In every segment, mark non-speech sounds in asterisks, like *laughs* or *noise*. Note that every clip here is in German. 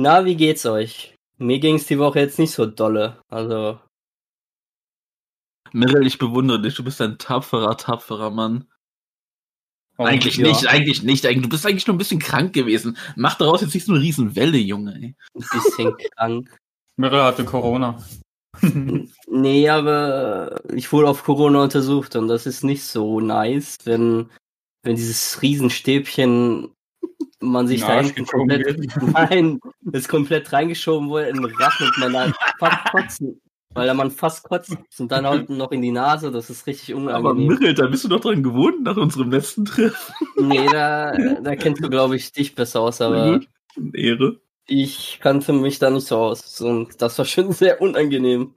Na, wie geht's euch? Mir ging's die Woche jetzt nicht so dolle. Also, Mirrell, ich bewundere dich. Du bist ein tapferer, tapferer Mann. Oh, eigentlich ja. nicht, eigentlich nicht. Eigentlich, du bist eigentlich nur ein bisschen krank gewesen. Mach daraus jetzt nicht so eine Riesenwelle, Junge. Ey. ein bisschen krank. Mirrell hatte Corona. Nee, aber ich wurde auf Corona untersucht und das ist nicht so nice, wenn, wenn dieses Riesenstäbchen man sich da hinten komplett, nein, *laughs* ist komplett reingeschoben wurde in den Rachen und man da fast kotzen, weil da man fast kotzt und dann halt noch in die Nase, das ist richtig Aber unangenehm. Mirrell, da bist du doch dran gewohnt nach unserem letzten Treffen. Nee, da, *laughs* da kennst du, glaube ich, dich besser aus, aber. Ehre. ich kannte mich da nicht so aus und das war schon *laughs* sehr unangenehm.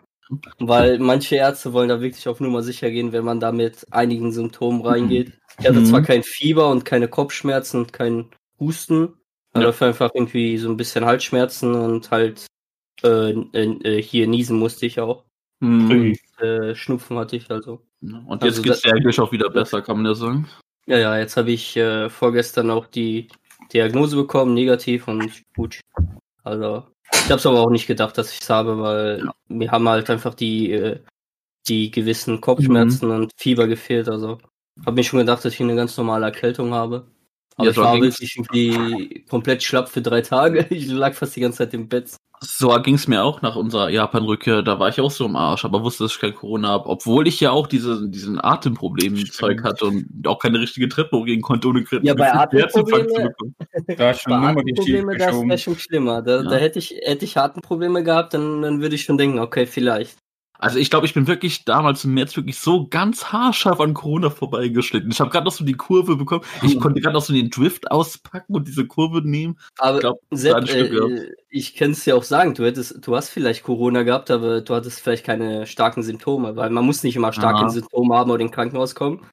Weil manche Ärzte wollen da wirklich auf Nummer sicher gehen, wenn man da mit einigen Symptomen reingeht. Ich hatte Mhm. zwar kein Fieber und keine Kopfschmerzen und kein Husten, aber Ja. dafür einfach irgendwie so ein bisschen Halsschmerzen und halt äh, äh, äh, hier niesen musste ich auch. Hm. Äh, Schnupfen hatte ich also. Und jetzt Also geht's dir eigentlich auch wieder besser, kann man ja sagen. Ja, ja, jetzt habe ich äh, vorgestern auch die Diagnose bekommen, negativ und gut. Also, ich habe es aber auch nicht gedacht, dass ich es habe, weil Ja. mir haben halt einfach die, äh, die gewissen Kopfschmerzen Mhm. und Fieber gefehlt. Also, habe mir schon gedacht, dass ich eine ganz normale Erkältung habe. Aber Ja, ich war wirklich irgendwie komplett schlapp für drei Tage. *laughs* Ich lag fast die ganze Zeit im Bett. So ging's mir auch nach unserer Japan-Rückkehr. Da war ich auch so im Arsch, aber wusste, dass ich kein Corona habe. Obwohl ich ja auch diese, diesen Atemproblem-Zeug hatte und auch keine richtige Treppe hochgehen konnte, ohne Kre- Ja, bei Atemprobleme-. Da ist schon Bei Atemprobleme, das wäre schon schlimmer. Da, Ja. da hätte ich, hätte ich Atemprobleme gehabt, dann, dann würde ich schon denken, okay, vielleicht. Also ich glaube, ich bin wirklich damals im März wirklich so ganz haarscharf an Corona vorbeigeschnitten. Ich habe gerade noch so die Kurve bekommen. Ich *laughs* konnte gerade noch so den Drift auspacken und diese Kurve nehmen. Aber glaub, Sepp, ein Stück, ja. äh, ich kann es dir auch sagen, du hättest, du hast vielleicht Corona gehabt, aber du hattest vielleicht keine starken Symptome, weil man muss nicht immer starke Aha. Symptome haben oder in Krankenhaus kommen.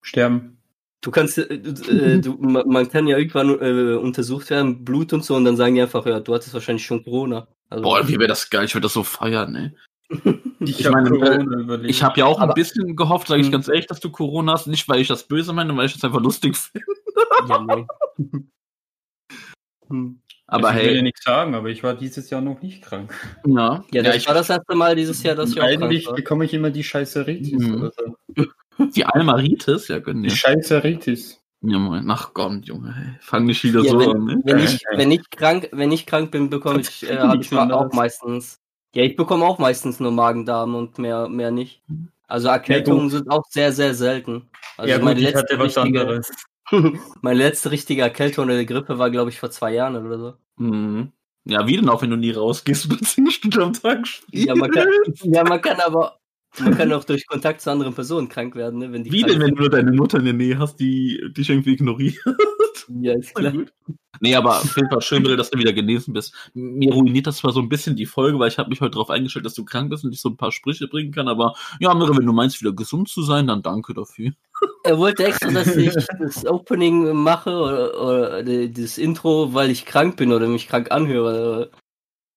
Sterben. Du kannst, äh, du, äh, du, ma- man kann ja irgendwann äh, untersucht werden, Blut und so, und dann sagen die einfach, ja, du hattest wahrscheinlich schon Corona. Also, Boah, wie wäre das geil. Ich würde das so feiern, ey. Ich, Ich hab meine, Corona überlebt. Ich habe ja auch ein Aber- bisschen gehofft, sage ich Mhm. ganz ehrlich, dass du Corona hast. Nicht, weil ich das böse meine, weil ich das einfach lustig *laughs* finde. ja, nee. Hm. Aber ich will ja hey, nichts sagen, aber ich war dieses Jahr noch nicht krank. ja. Ja, das ich, war das erste Mal dieses Jahr, dass ich auch Eigentlich krank war. bekomme ich immer die Scheißeritis Mhm. oder so. *laughs* die Almaritis, ja, gönn Die. Scheißeritis. Ja, moin. Ach Gott, Junge, hey. Fang nicht wieder Ja, so wenn, an, ne? wenn, ich, wenn ich krank, wenn ich krank bin, bekomme ich, äh, habe ich auch meistens. Ja, ich bekomme auch meistens nur Magen-Darm und mehr, mehr nicht. Also Erkältungen sind auch sehr, sehr selten. Also ja gut, meine letzte richtige, *laughs* meine letzte richtige Erkältung oder Grippe war, glaube ich, vor zwei Jahren oder so. Mhm. Ja, wie denn auch, wenn du nie rausgehst und *laughs* zehn Stunden am Tag spielst? Ja, man kann, ja, man kann aber, man *laughs* kann auch durch Kontakt zu anderen Personen krank werden, ne? Wenn die Wie denn, wenn du nur deine Mutter in der Nähe hast, die dich irgendwie ignoriert? *laughs* Ja, ist klar. Nee, aber auf jeden Fall schön, dass du wieder genesen bist. Mir ruiniert das zwar so ein bisschen die Folge, weil ich habe mich heute darauf eingestellt, dass du krank bist und ich so ein paar Sprüche bringen kann, aber ja, Mirre, wenn du meinst, wieder gesund zu sein, dann danke dafür. *laughs* Er wollte extra, dass ich das Opening mache oder, oder das Intro, weil ich krank bin oder mich krank anhöre.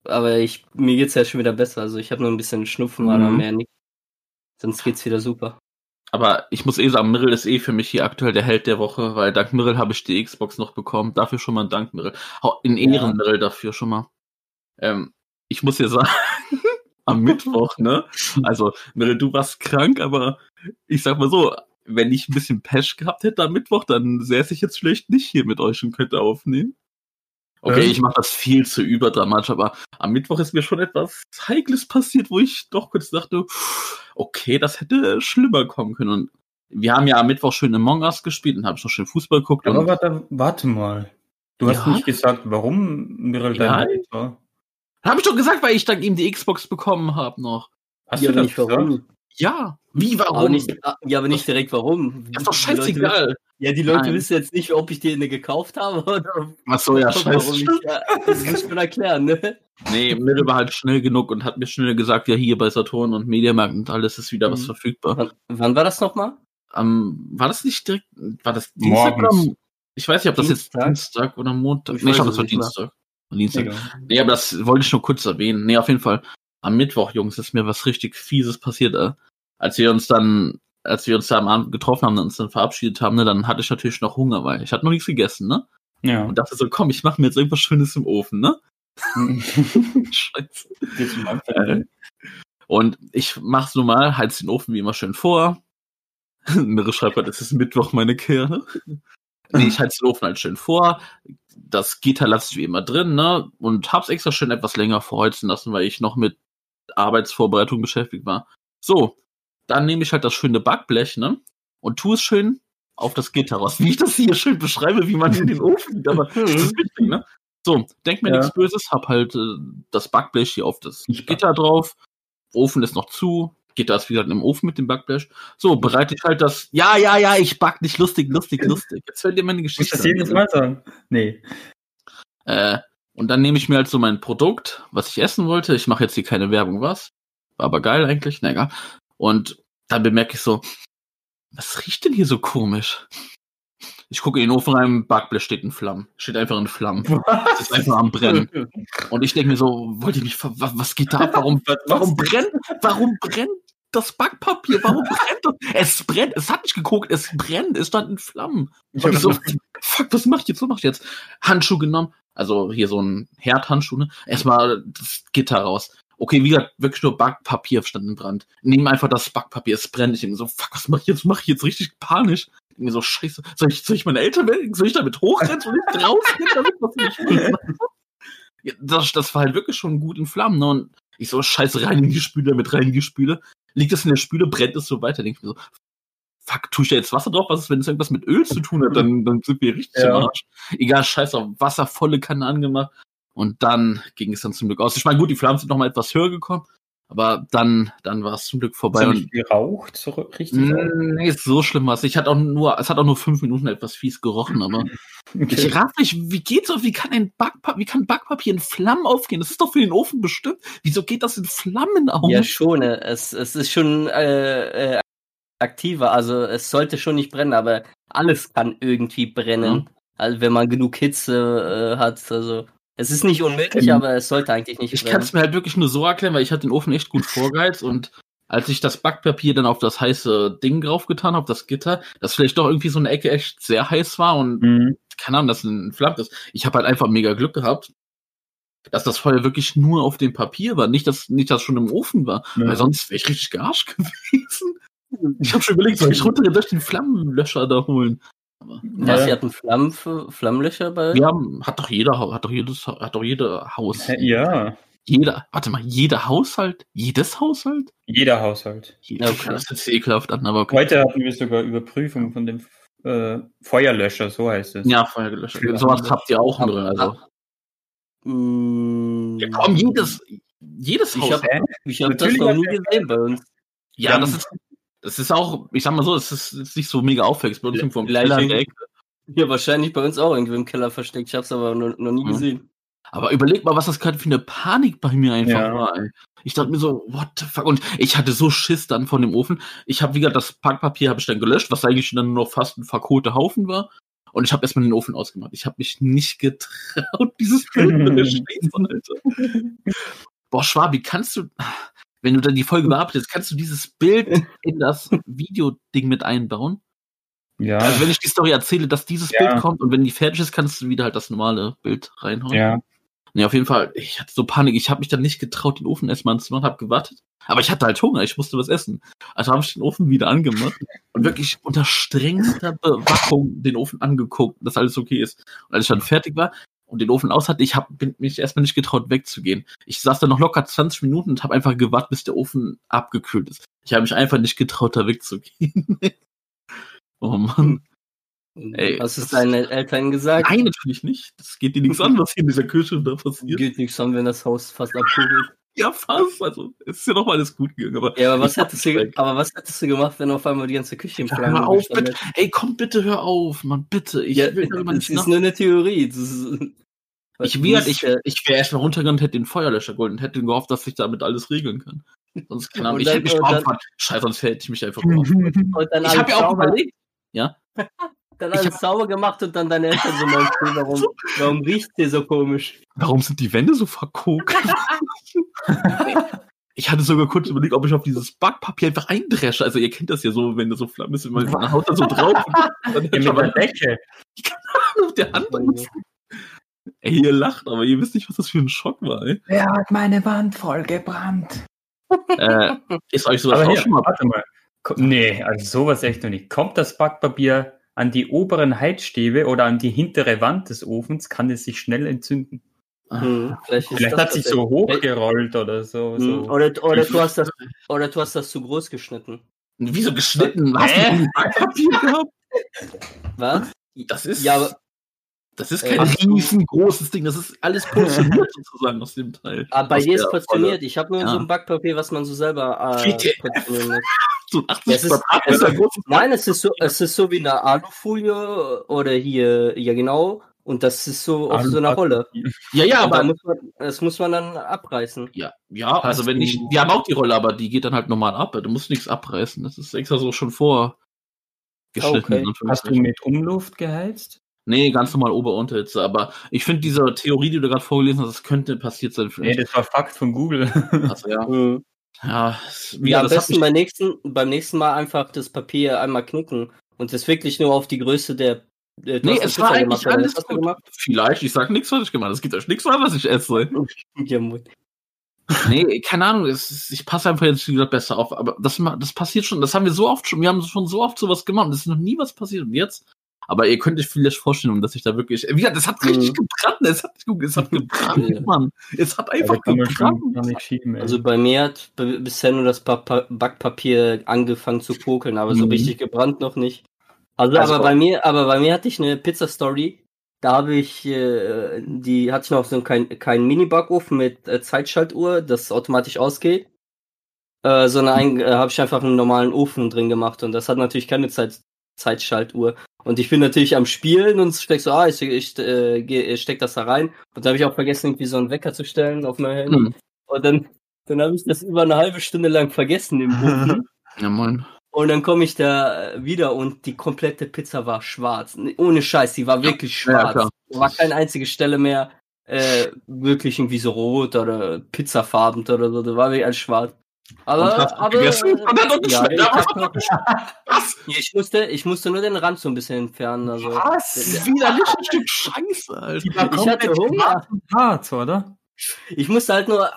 Aber ich, mir geht's ja schon wieder besser. Also ich habe nur ein bisschen Schnupfen, aber Mhm. mehr nicht. Sonst geht's wieder super. Aber ich muss eh sagen, Mirrell ist eh für mich hier aktuell der Held der Woche, weil dank Mirrell habe ich die Xbox noch bekommen. Dafür schon mal ein Dank, Mirrell. In Ehren, Ja. Mirrell, dafür schon mal. Ähm, ich muss dir sagen, *laughs* am Mittwoch, ne? Also, Mirrell, du warst krank, aber ich sag mal so, wenn ich ein bisschen Pesch gehabt hätte am Mittwoch, dann säße ich jetzt vielleicht nicht hier mit euch und könnte aufnehmen. Okay, Ähm? ich mache das viel zu überdramatisch, aber am Mittwoch ist mir schon etwas Heikles passiert, wo ich doch kurz dachte, okay, das hätte schlimmer kommen können. Und wir haben ja am Mittwoch schön Among Us gespielt und habe noch schön Fußball geguckt. Aber warte, warte mal. Du hast Ja? nicht gesagt, warum Mirrell Ja. dein Held war. habe ich doch gesagt, weil ich dank ihm die Xbox bekommen habe noch. Hast ja, du das nicht warum. Ja, wie, warum? Aber nicht, ja, aber nicht direkt warum. ist doch Die Leute scheißegal. wissen- Ja, die Leute Nein. wissen jetzt nicht, ob ich dir eine gekauft habe oder Ach so, ja, scheiße. ich, ja, das muss ich schon erklären, ne? Nee, Mirre war halt schnell genug und hat mir schnell gesagt, ja, hier bei Saturn und Mediamarkt und alles ist wieder was Mhm. verfügbar. Wann, wann war das nochmal? Ähm, war das nicht direkt, war das Dienstag Morgens. oder? Ich weiß nicht, ob das Dienstag? jetzt Dienstag oder Montag. Ich nee, ich glaube, das war. Dienstag. Dienstag. Egal. Nee, aber das wollte ich nur kurz erwähnen. Nee, auf jeden Fall. Am Mittwoch, Jungs, ist mir was richtig Fieses passiert. Äh, als wir uns dann als wir uns da am Abend getroffen haben und uns dann verabschiedet haben, ne, dann hatte ich natürlich noch Hunger, weil ich hatte noch nichts gegessen, ne? Ja. Und dachte so, komm, ich mache mir jetzt irgendwas Schönes im Ofen, ne? *laughs* Scheiße. Äh, Und ich mach's nun mal, heiz den Ofen wie immer schön vor. *laughs* Mirre schreibt gerade, es ist Mittwoch, meine Kerle. Nee, ich heiz den Ofen halt schön vor. Das Gitter lasse ich wie immer drin, ne? Und hab's extra schön etwas länger vorheizen lassen, weil ich noch mit Arbeitsvorbereitung beschäftigt war. So, dann nehme ich halt das schöne Backblech, ne? Und tu es schön auf das Gitter raus. *laughs* Wie ich das hier schön beschreibe, wie man in den Ofen geht, aber das ist wichtig, ne? So, denk mir Ja. nichts Böses, hab halt äh, das Backblech hier auf das Ich Gitter drauf. Ofen ist noch zu. Gitter ist wieder im Ofen mit dem Backblech. So, bereite ich halt das. Ja, ja, ja, ich back nicht lustig, lustig, lustig. Jetzt hört ihr meine Muss ich Geschichte. das jedes Mal sagen? Nee. Äh, und dann nehme ich mir halt so mein Produkt, was ich essen wollte. Ich mache jetzt hier keine Werbung, was? War aber geil eigentlich, na egal. Und dann bemerke ich so, was riecht denn hier so komisch? Ich gucke in den Ofen rein, Backblech steht in Flammen. Steht einfach in Flammen. *laughs* Es ist einfach am Brennen. Und ich denke mir so, wollte ich mich, ver wa- was geht da ab? Warum, *laughs* warum brennt, warum brennt das Backpapier? Warum brennt das? Es brennt, es hat nicht geguckt, es brennt, es stand in Flammen. Ich Und so, fuck, was mach ich jetzt? Was mach ich jetzt? Handschuh genommen, also hier so ein Herdhandschuh, ne? Erstmal das Gitter raus. Okay, wie gesagt, wirklich nur Backpapier stand in Brand. Nehmen einfach das Backpapier, es brennt. Ich denke so, fuck, was mach ich jetzt? Mach ich jetzt richtig panisch? Ich denke mir so, scheiße, soll ich, soll ich meine Eltern wecken? Soll ich damit hochrennen? Soll ich rausgehen damit? Was? *laughs* Ja, das, das war halt wirklich schon gut in Flammen, ne? Und ich so, scheiße, rein in die Spüle, mit rein in die Spüle. Liegt es in der Spüle, brennt es so weiter. Denke ich mir so, fuck, tue ich da jetzt Wasser drauf? Was ist, wenn es irgendwas mit Öl zu tun hat? Dann, dann sind wir richtig Ja. am Arsch. Egal, scheiße, auf Wasser, volle Kanne angemacht. Und dann ging es dann zum Glück aus. Ich meine, gut, die Flammen sind noch mal etwas höher gekommen, aber dann, dann war es zum Glück vorbei. Hast du geraucht? So richtig? Mm, Nee, ist so schlimm was. Ich hatte auch nur, es hat auch nur fünf Minuten etwas fies gerochen, aber *laughs* ich raff nicht, wie geht's auf, wie kann ein Backpapier, wie kann Backpapier in Flammen aufgehen? Das ist doch für den Ofen bestimmt. Wieso geht das in Flammen auf? Ja, schon. äh, Es, es ist schon äh, äh, aktiver. Also es sollte schon nicht brennen, aber alles kann irgendwie brennen. Also wenn man genug Hitze äh, hat. Also es ist nicht unmöglich, Ähm, aber es sollte eigentlich nicht Ich kann es mir halt wirklich nur so erklären, weil ich hatte den Ofen echt gut vorgeheizt und als ich das Backpapier dann auf das heiße Ding draufgetan habe, das Gitter, das vielleicht doch irgendwie so eine Ecke echt sehr heiß war und Mhm. keine Ahnung, dass es entflammt ist. Ich habe halt einfach mega Glück gehabt, dass das Feuer wirklich nur auf dem Papier war, nicht dass nicht das schon im Ofen war, Ja. weil sonst wäre ich richtig gearscht *laughs* gewesen. Ich habe schon überlegt, soll ich runter durch den Flammenlöscher da holen? Aber, Was, Ja. Sie hatten Flammen, Flammenlöcher bei? wir haben, hat doch jeder, hat doch jedes, hat doch jeder Haus. Ja, Jeder, warte mal, jeder Haushalt? Jedes Haushalt? jeder Haushalt. Jeder, Okay. Das ist ekelhaft an, aber okay. Heute hatten wir sogar Überprüfung von dem äh, Feuerlöscher, so heißt es. Ja, Feuer gelöscht. Für Sowas andere. habt ihr auch drin, also. Mm, Ja, komm, jedes, jedes Ich Haus. hab-? Ich habe das Natürlich noch nie gesehen bei uns. Ja, Ja. das ist, das ist auch, ich sag mal so, es ist, ist nicht so mega auffällig. Bei uns im Vielleicht Keller in der Ecke. Ja, wahrscheinlich bei uns auch irgendwie im Keller versteckt. Ich habe es aber noch, noch nie Mhm. gesehen. Aber überleg mal, was das gerade für eine Panik bei mir einfach Ja. war. Ey. Ich dachte mir so, what the fuck? Und ich hatte so Schiss dann von dem Ofen. Ich habe wieder das Packpapier habe ich dann gelöscht, was eigentlich dann nur noch fast ein verkohlter Haufen war. Und ich habe erstmal den Ofen ausgemacht. Ich habe mich nicht getraut, dieses Bild *laughs* Scheiße, Alter. Boah, Schwab, wie kannst du, wenn du dann die Folge bearbeitest, kannst du dieses Bild *laughs* in das Videoding mit einbauen? Ja, Also wenn ich die Story erzähle, dass dieses Ja. Bild kommt und wenn die fertig ist, kannst du wieder halt das normale Bild reinhauen. ja. Nee, auf jeden Fall, ich hatte so Panik, ich habe mich dann nicht getraut, den Ofen erstmal anzumachen, habe gewartet. Aber ich hatte halt Hunger, ich musste was essen. Also habe ich den Ofen wieder angemacht und wirklich unter strengster Bewachung den Ofen angeguckt, dass alles okay ist. Und als ich dann fertig war und den Ofen aus hatte, ich habe mich erstmal nicht getraut, wegzugehen. Ich saß da noch locker 20 Minuten und habe einfach gewartet, bis der Ofen abgekühlt ist. Ich habe mich einfach nicht getraut, da wegzugehen. *laughs* oh Mann. Ey, Hast du es das- deinen Eltern gesagt? Nein, natürlich nicht. Das geht dir nichts an, was hier in dieser Küche da passiert. Geht nichts, haben wir das Haus fast abkugelt. Ja, fast. Also, es ist ja noch mal alles gut gegangen. Aber Ja, aber was, hättest du, aber was hättest du gemacht, wenn auf einmal die ganze Küche im Ja, Flammen hör auf, ey, komm bitte, hör auf, Mann, bitte. Ich Ja, will darüber das nicht ist nach. nur eine Theorie. Das ist, Ich, wär, Das ich, ich wäre erstmal runtergegangen und hätte den Feuerlöscher geholt und hätte gehofft, dass ich damit alles regeln kann. Sonst, keine Ahnung, ich dann- hätte mich dann- drauf Scheiße, sonst hätte ich mich einfach *laughs* drauf. und dann Ich habe ja auch sauber, überlegt. *laughs* dann ich alles hab- sauber gemacht und dann deine Eltern so meinst, du, warum, *laughs* warum riecht der so komisch? Warum sind die Wände so verkokt? Ich hatte sogar kurz überlegt, ob ich auf dieses Backpapier einfach eindresche. Also ihr kennt das ja so, wenn du so Flammen ist, man haut da so drauf. Und dann Ja, mit der Decke. auf der Hand. Ey, ihr lacht, aber ihr wisst nicht, was das für ein Schock war, ey. Wer hat meine Wand vollgebrannt? Äh, ist euch sowas Aber auch hier, schon mal warte mal. Nee, also sowas echt noch nicht. Kommt das Backpapier an die oberen Heizstäbe oder an die hintere Wand des Ofens, kann es sich schnell entzünden. Hm, vielleicht Vielleicht hat sich so hochgerollt oder so. hm, so. Oder, oder, du hast das, oder du hast das zu groß geschnitten. Wieso geschnitten? Hast du Backpapier gehabt? Was? Das ist, Ja, aber, das ist Äh, kein riesengroßes Ding. Das ist alles portioniert *laughs* sozusagen aus dem Teil. aber bei Aus dir ist portioniert. Ich habe nur Ja. so ein Backpapier, was man so selber äh, *laughs* portionieren muss. *laughs* So ein 80 Es ist- es- großes Nein, es ist so, es ist so wie eine Alufolie oder hier, ja genau. Und das ist so auf so einer Rolle. Ja, ja, aber muss man, das muss man dann abreißen. ja, ja, also wenn ich, wir haben auch die Rolle, aber die geht dann halt normal ab. Du musst nichts abreißen. Das ist extra so schon vor geschnitten. Okay. Hast du mit Umluft geheizt? Nee, ganz normal Ober-Unterhitze. Aber ich finde diese Theorie, die du gerade vorgelesen hast, das könnte passiert sein. Nee, das war Fakt von Google. *laughs* also, ja, Mhm. ja, es- wie Ja, am das besten beim nächsten, beim nächsten Mal einfach das Papier einmal knicken und das wirklich nur auf die Größe der. der du Nee, es war eigentlich alles Was hast du gut. gemacht? Vielleicht, ich sag nichts, was ich gemacht habe. Es gibt euch nichts mehr, was ich esse. *laughs* Ja. Nee, keine Ahnung, es ist, ich passe einfach jetzt wie gesagt besser auf, aber das, das passiert schon, das haben wir so oft schon, wir haben schon so oft sowas gemacht und es ist noch nie was passiert und jetzt, aber ihr könnt euch vielleicht vorstellen, dass ich da wirklich, wie gesagt, es hat richtig Mhm. gebrannt, es hat, es hat *laughs* gebrannt, Ja. Mann, es hat einfach man gebrannt. schon gar nicht schieben. Also bei mir hat bisher nur das Pa- Pa- Backpapier angefangen zu kokeln, aber so Mhm. richtig gebrannt noch nicht. Also, Also- aber bei mir, aber bei mir hatte ich eine Pizza-Story. Da habe ich, äh, die hatte ich noch so kein, kein Mini-Backofen mit äh, Zeitschaltuhr, das automatisch ausgeht. Äh, sondern ein, äh, habe ich einfach einen normalen Ofen drin gemacht und das hat natürlich keine Zeit, Zeitschaltuhr. Und ich bin natürlich am Spielen und steck so, ah, ich, ich, äh, ich steck das da rein. Und da habe ich auch vergessen, irgendwie so einen Wecker zu stellen auf mein Handy. Hm. Und dann, dann habe ich das über eine halbe Stunde lang vergessen im Ofen. *laughs* Ja, moin. und dann komme ich da äh, wieder und die komplette Pizza war schwarz. Ohne Scheiß, die war wirklich Ja, schwarz. da war keine einzige Stelle mehr äh, wirklich irgendwie so rot oder pizzafarben oder so. Da war wirklich alles schwarz. Aber, aber gegessen? *laughs* Noch ja, ich. Was? Ich musste, ich musste nur den Rand so ein bisschen entfernen. Also Was? Ein Stück Scheiße, Alter. War ich hatte Hunger. hart, oder? Ich musste halt nur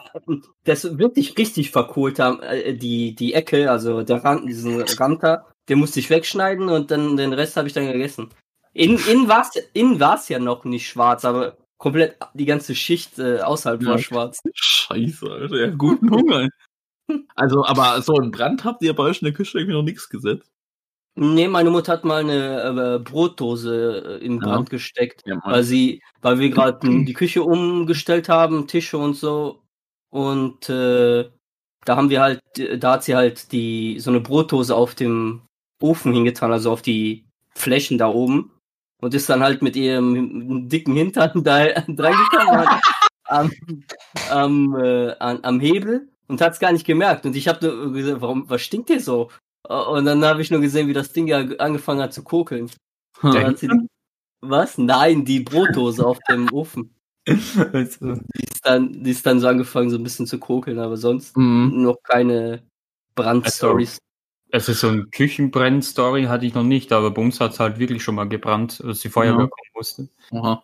das wirklich richtig verkohlt haben, äh, die, die Ecke, also der Rand, diesen Rand da, den musste ich wegschneiden und dann den Rest habe ich dann gegessen. In, in war's, in war's ja noch nicht schwarz, aber komplett die ganze Schicht äh, außerhalb war Ja. schwarz. Scheiße, Alter. Ja, guten Hunger. Also, aber so einen Brand habt ihr bei euch in der Küche irgendwie noch nichts gesetzt? Nee, meine Mutter hat mal eine äh, Brotdose äh, in Ja. Brand gesteckt, Ja, weil sie, weil wir gerade *clears throat* die Küche umgestellt haben, Tische und so. Und äh, da haben wir halt, da hat sie halt die so eine Brotdose auf dem Ofen hingetan, also auf die Flächen da oben. Und ist dann halt mit ihrem dicken Hintern *laughs* da drangekommen *laughs* am, am, äh, an, am Hebel und hat es gar nicht gemerkt. Und ich habe nur gesagt, warum, was stinkt hier so? Und dann habe ich nur gesehen, wie das Ding ja angefangen hat zu kokeln. Hm. Dann hat sie, was? Nein, die Brotdose auf dem *laughs* Ofen. Also, Die ist, dann, die ist dann so angefangen, so ein bisschen zu kokeln, aber sonst Mhm. noch keine Brandstories. also so ein Küchenbrenn-Story hatte ich noch nicht, aber bei uns hat es halt wirklich schon mal gebrannt, als die Feuerwehr Ja. kommen musste. Oha.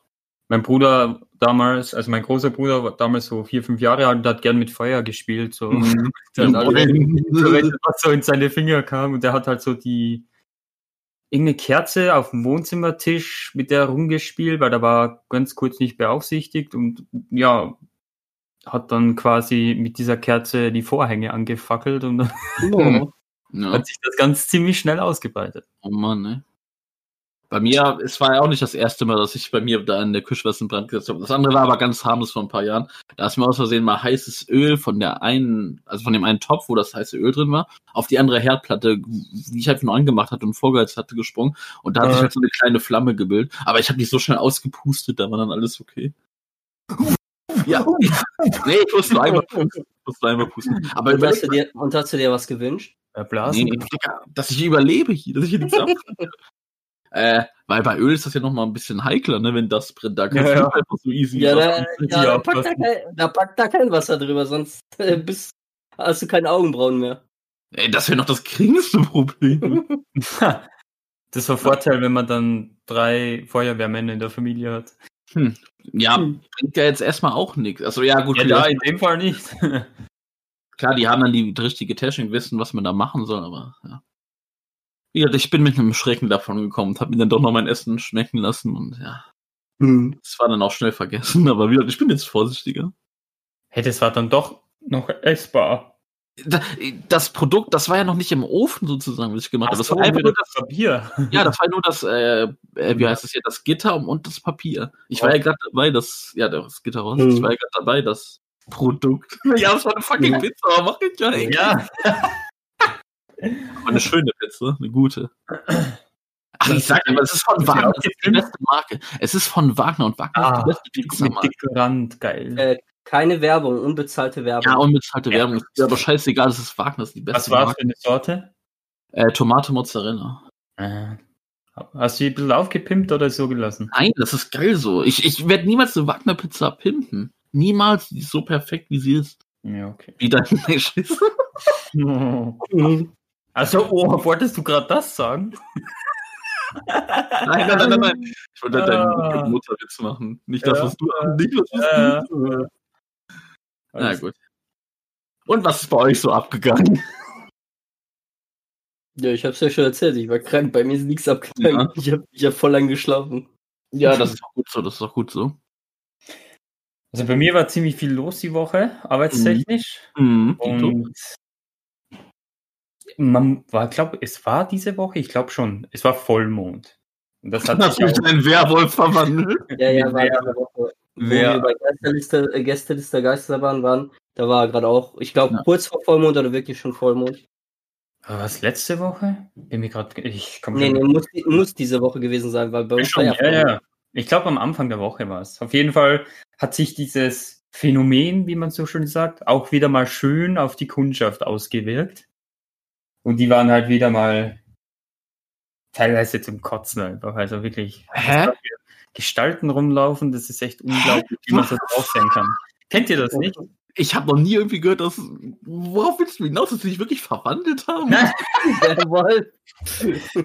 Mein Bruder damals, also mein großer Bruder war damals so vier, fünf Jahre alt und hat gern mit Feuer gespielt. So. Mhm. *laughs* Das alles- was so in seine Finger kam und der hat halt so die irgendeine Kerze auf dem Wohnzimmertisch mit der rumgespielt, weil da war ganz kurz nicht beaufsichtigt und ja, hat dann quasi mit dieser Kerze die Vorhänge angefackelt und dann Oh. Ja. *laughs* hat sich das ganz ziemlich schnell ausgebreitet. Oh Mann, ne? Bei mir, es war ja auch nicht das erste Mal, dass ich bei mir da in der Küche was in Brand gesetzt habe. Das andere war aber ganz harmlos vor ein paar Jahren. Da ist mir aus Versehen mal heißes Öl von der einen, also von dem einen Topf, wo das heiße Öl drin war, auf die andere Herdplatte, die ich einfach nur angemacht hatte und vorgeheizt hatte, gesprungen. Und da hat sich Äh. halt so eine kleine Flamme gebildet. Aber ich habe die so schnell ausgepustet, da war dann alles okay. Ja. nee, ich musste nur einmal pusten. Musste einmal pusten. Aber Und, hast du dir, und hast du dir was gewünscht? Ja, Blasen. Nee, dass ich überlebe hier, dass ich hier nichts ab. Äh, weil bei Öl ist das ja noch mal ein bisschen heikler, ne, wenn das brennt. Da kannst Ja, du einfach so easy. Ja, da, ja, da, packt da, kein, da packt da kein Wasser drüber, sonst äh, bist, hast du keine Augenbrauen mehr. Ey, das wäre noch das geringste Problem. *laughs* Das war Vorteil, wenn man dann drei Feuerwehrmänner in der Familie hat. ja, Hm. bringt ja jetzt erstmal auch nichts. Also ja, gut, Ja, da in dem Fall nicht. klar, die haben dann die richtige Technik, wissen, was man da machen soll, aber ja. Ja, ich bin mit einem Schrecken davon gekommen und habe mir dann doch noch mein Essen schmecken lassen und ja, Hm. es war dann auch schnell vergessen, *laughs* aber wieder, ich bin jetzt vorsichtiger. hey, das war dann doch noch essbar. Da- Das Produkt, das war ja noch nicht im Ofen sozusagen, was ich gemacht habe. Das so, war einfach nur das, Papier. ja, das *laughs* war nur das, äh, äh, wie Ja. heißt es hier, das Gitter und das Papier. Ich war ja gerade dabei, das, ja, das Gitter raus, Hm. ich war ja gerade dabei, das Produkt. *laughs* Ja, das war eine fucking Ja. Pizza, aber mach ich ja. Ja. Aber eine schöne Pizza, eine gute. Ach, ich sag aber, es ist von Ist die Wagner, das ist die beste Marke. Es ist von Wagner und Wagner ist Ah, die beste Pizza, Mit Mann. Dekorant, geil. Äh, keine Werbung, unbezahlte Werbung. Ja, unbezahlte Ja. Werbung. Ist aber scheißegal, das ist Wagner, das ist die beste Was war Marke. für eine Sorte? Äh, Tomate Mozzarella. Äh, hast du die ein bisschen aufgepimpt oder so gelassen? Nein, das ist geil so. Ich, ich werde niemals eine Wagner-Pizza pimpen. Niemals, die ist so perfekt, wie sie ist. Ja, okay. Wie dein Scheiße. *laughs* *laughs* Mhm. Also, oh, wolltest du gerade das sagen? Nein, nein, nein, nein, nein. Ich wollte halt Ah. deinen Mutterwitz machen. Nicht das, was du nicht was Ja. du. Na gut. Und was ist bei euch so abgegangen? Ja, ich hab's ja schon erzählt, ich war krank, bei mir ist nichts abgegangen. Ja. Ich hab, ich hab voll lang geschlafen. Ja, das ist auch gut so, das ist auch gut so. Also bei mir war ziemlich viel los die Woche, arbeitstechnisch. Mhm. Und man war, glaube es war diese Woche, ich glaube schon, es war Vollmond. Und das hat Hast sich auch, in einen Werwolf verwandelt? *laughs* Ja, ja, war Wer- diese Woche, wo wer- wir bei Geisterliste, äh, Gästeliste Geisterbahn waren, da war gerade auch, ich glaube, Ja. kurz vor Vollmond oder wirklich schon Vollmond. War was letzte Woche? Bin mir gerade, ich komme Nee, schon. nee, muss, muss diese Woche gewesen sein, weil bei uns Schon, war ja, ja. Ich glaube, am Anfang der Woche war es. Auf jeden Fall hat sich dieses Phänomen, wie man so schön sagt, auch wieder mal schön auf die Kundschaft ausgewirkt. Und die waren halt wieder mal teilweise zum Kotzen einfach. Also wirklich Hä? Gestalten rumlaufen, das ist echt unglaublich, wie man so drauf sein kann. Kennt ihr das nicht? Ich habe noch nie irgendwie gehört, dass. Worauf willst du hinaus, dass sie sich wirklich verwandelt haben?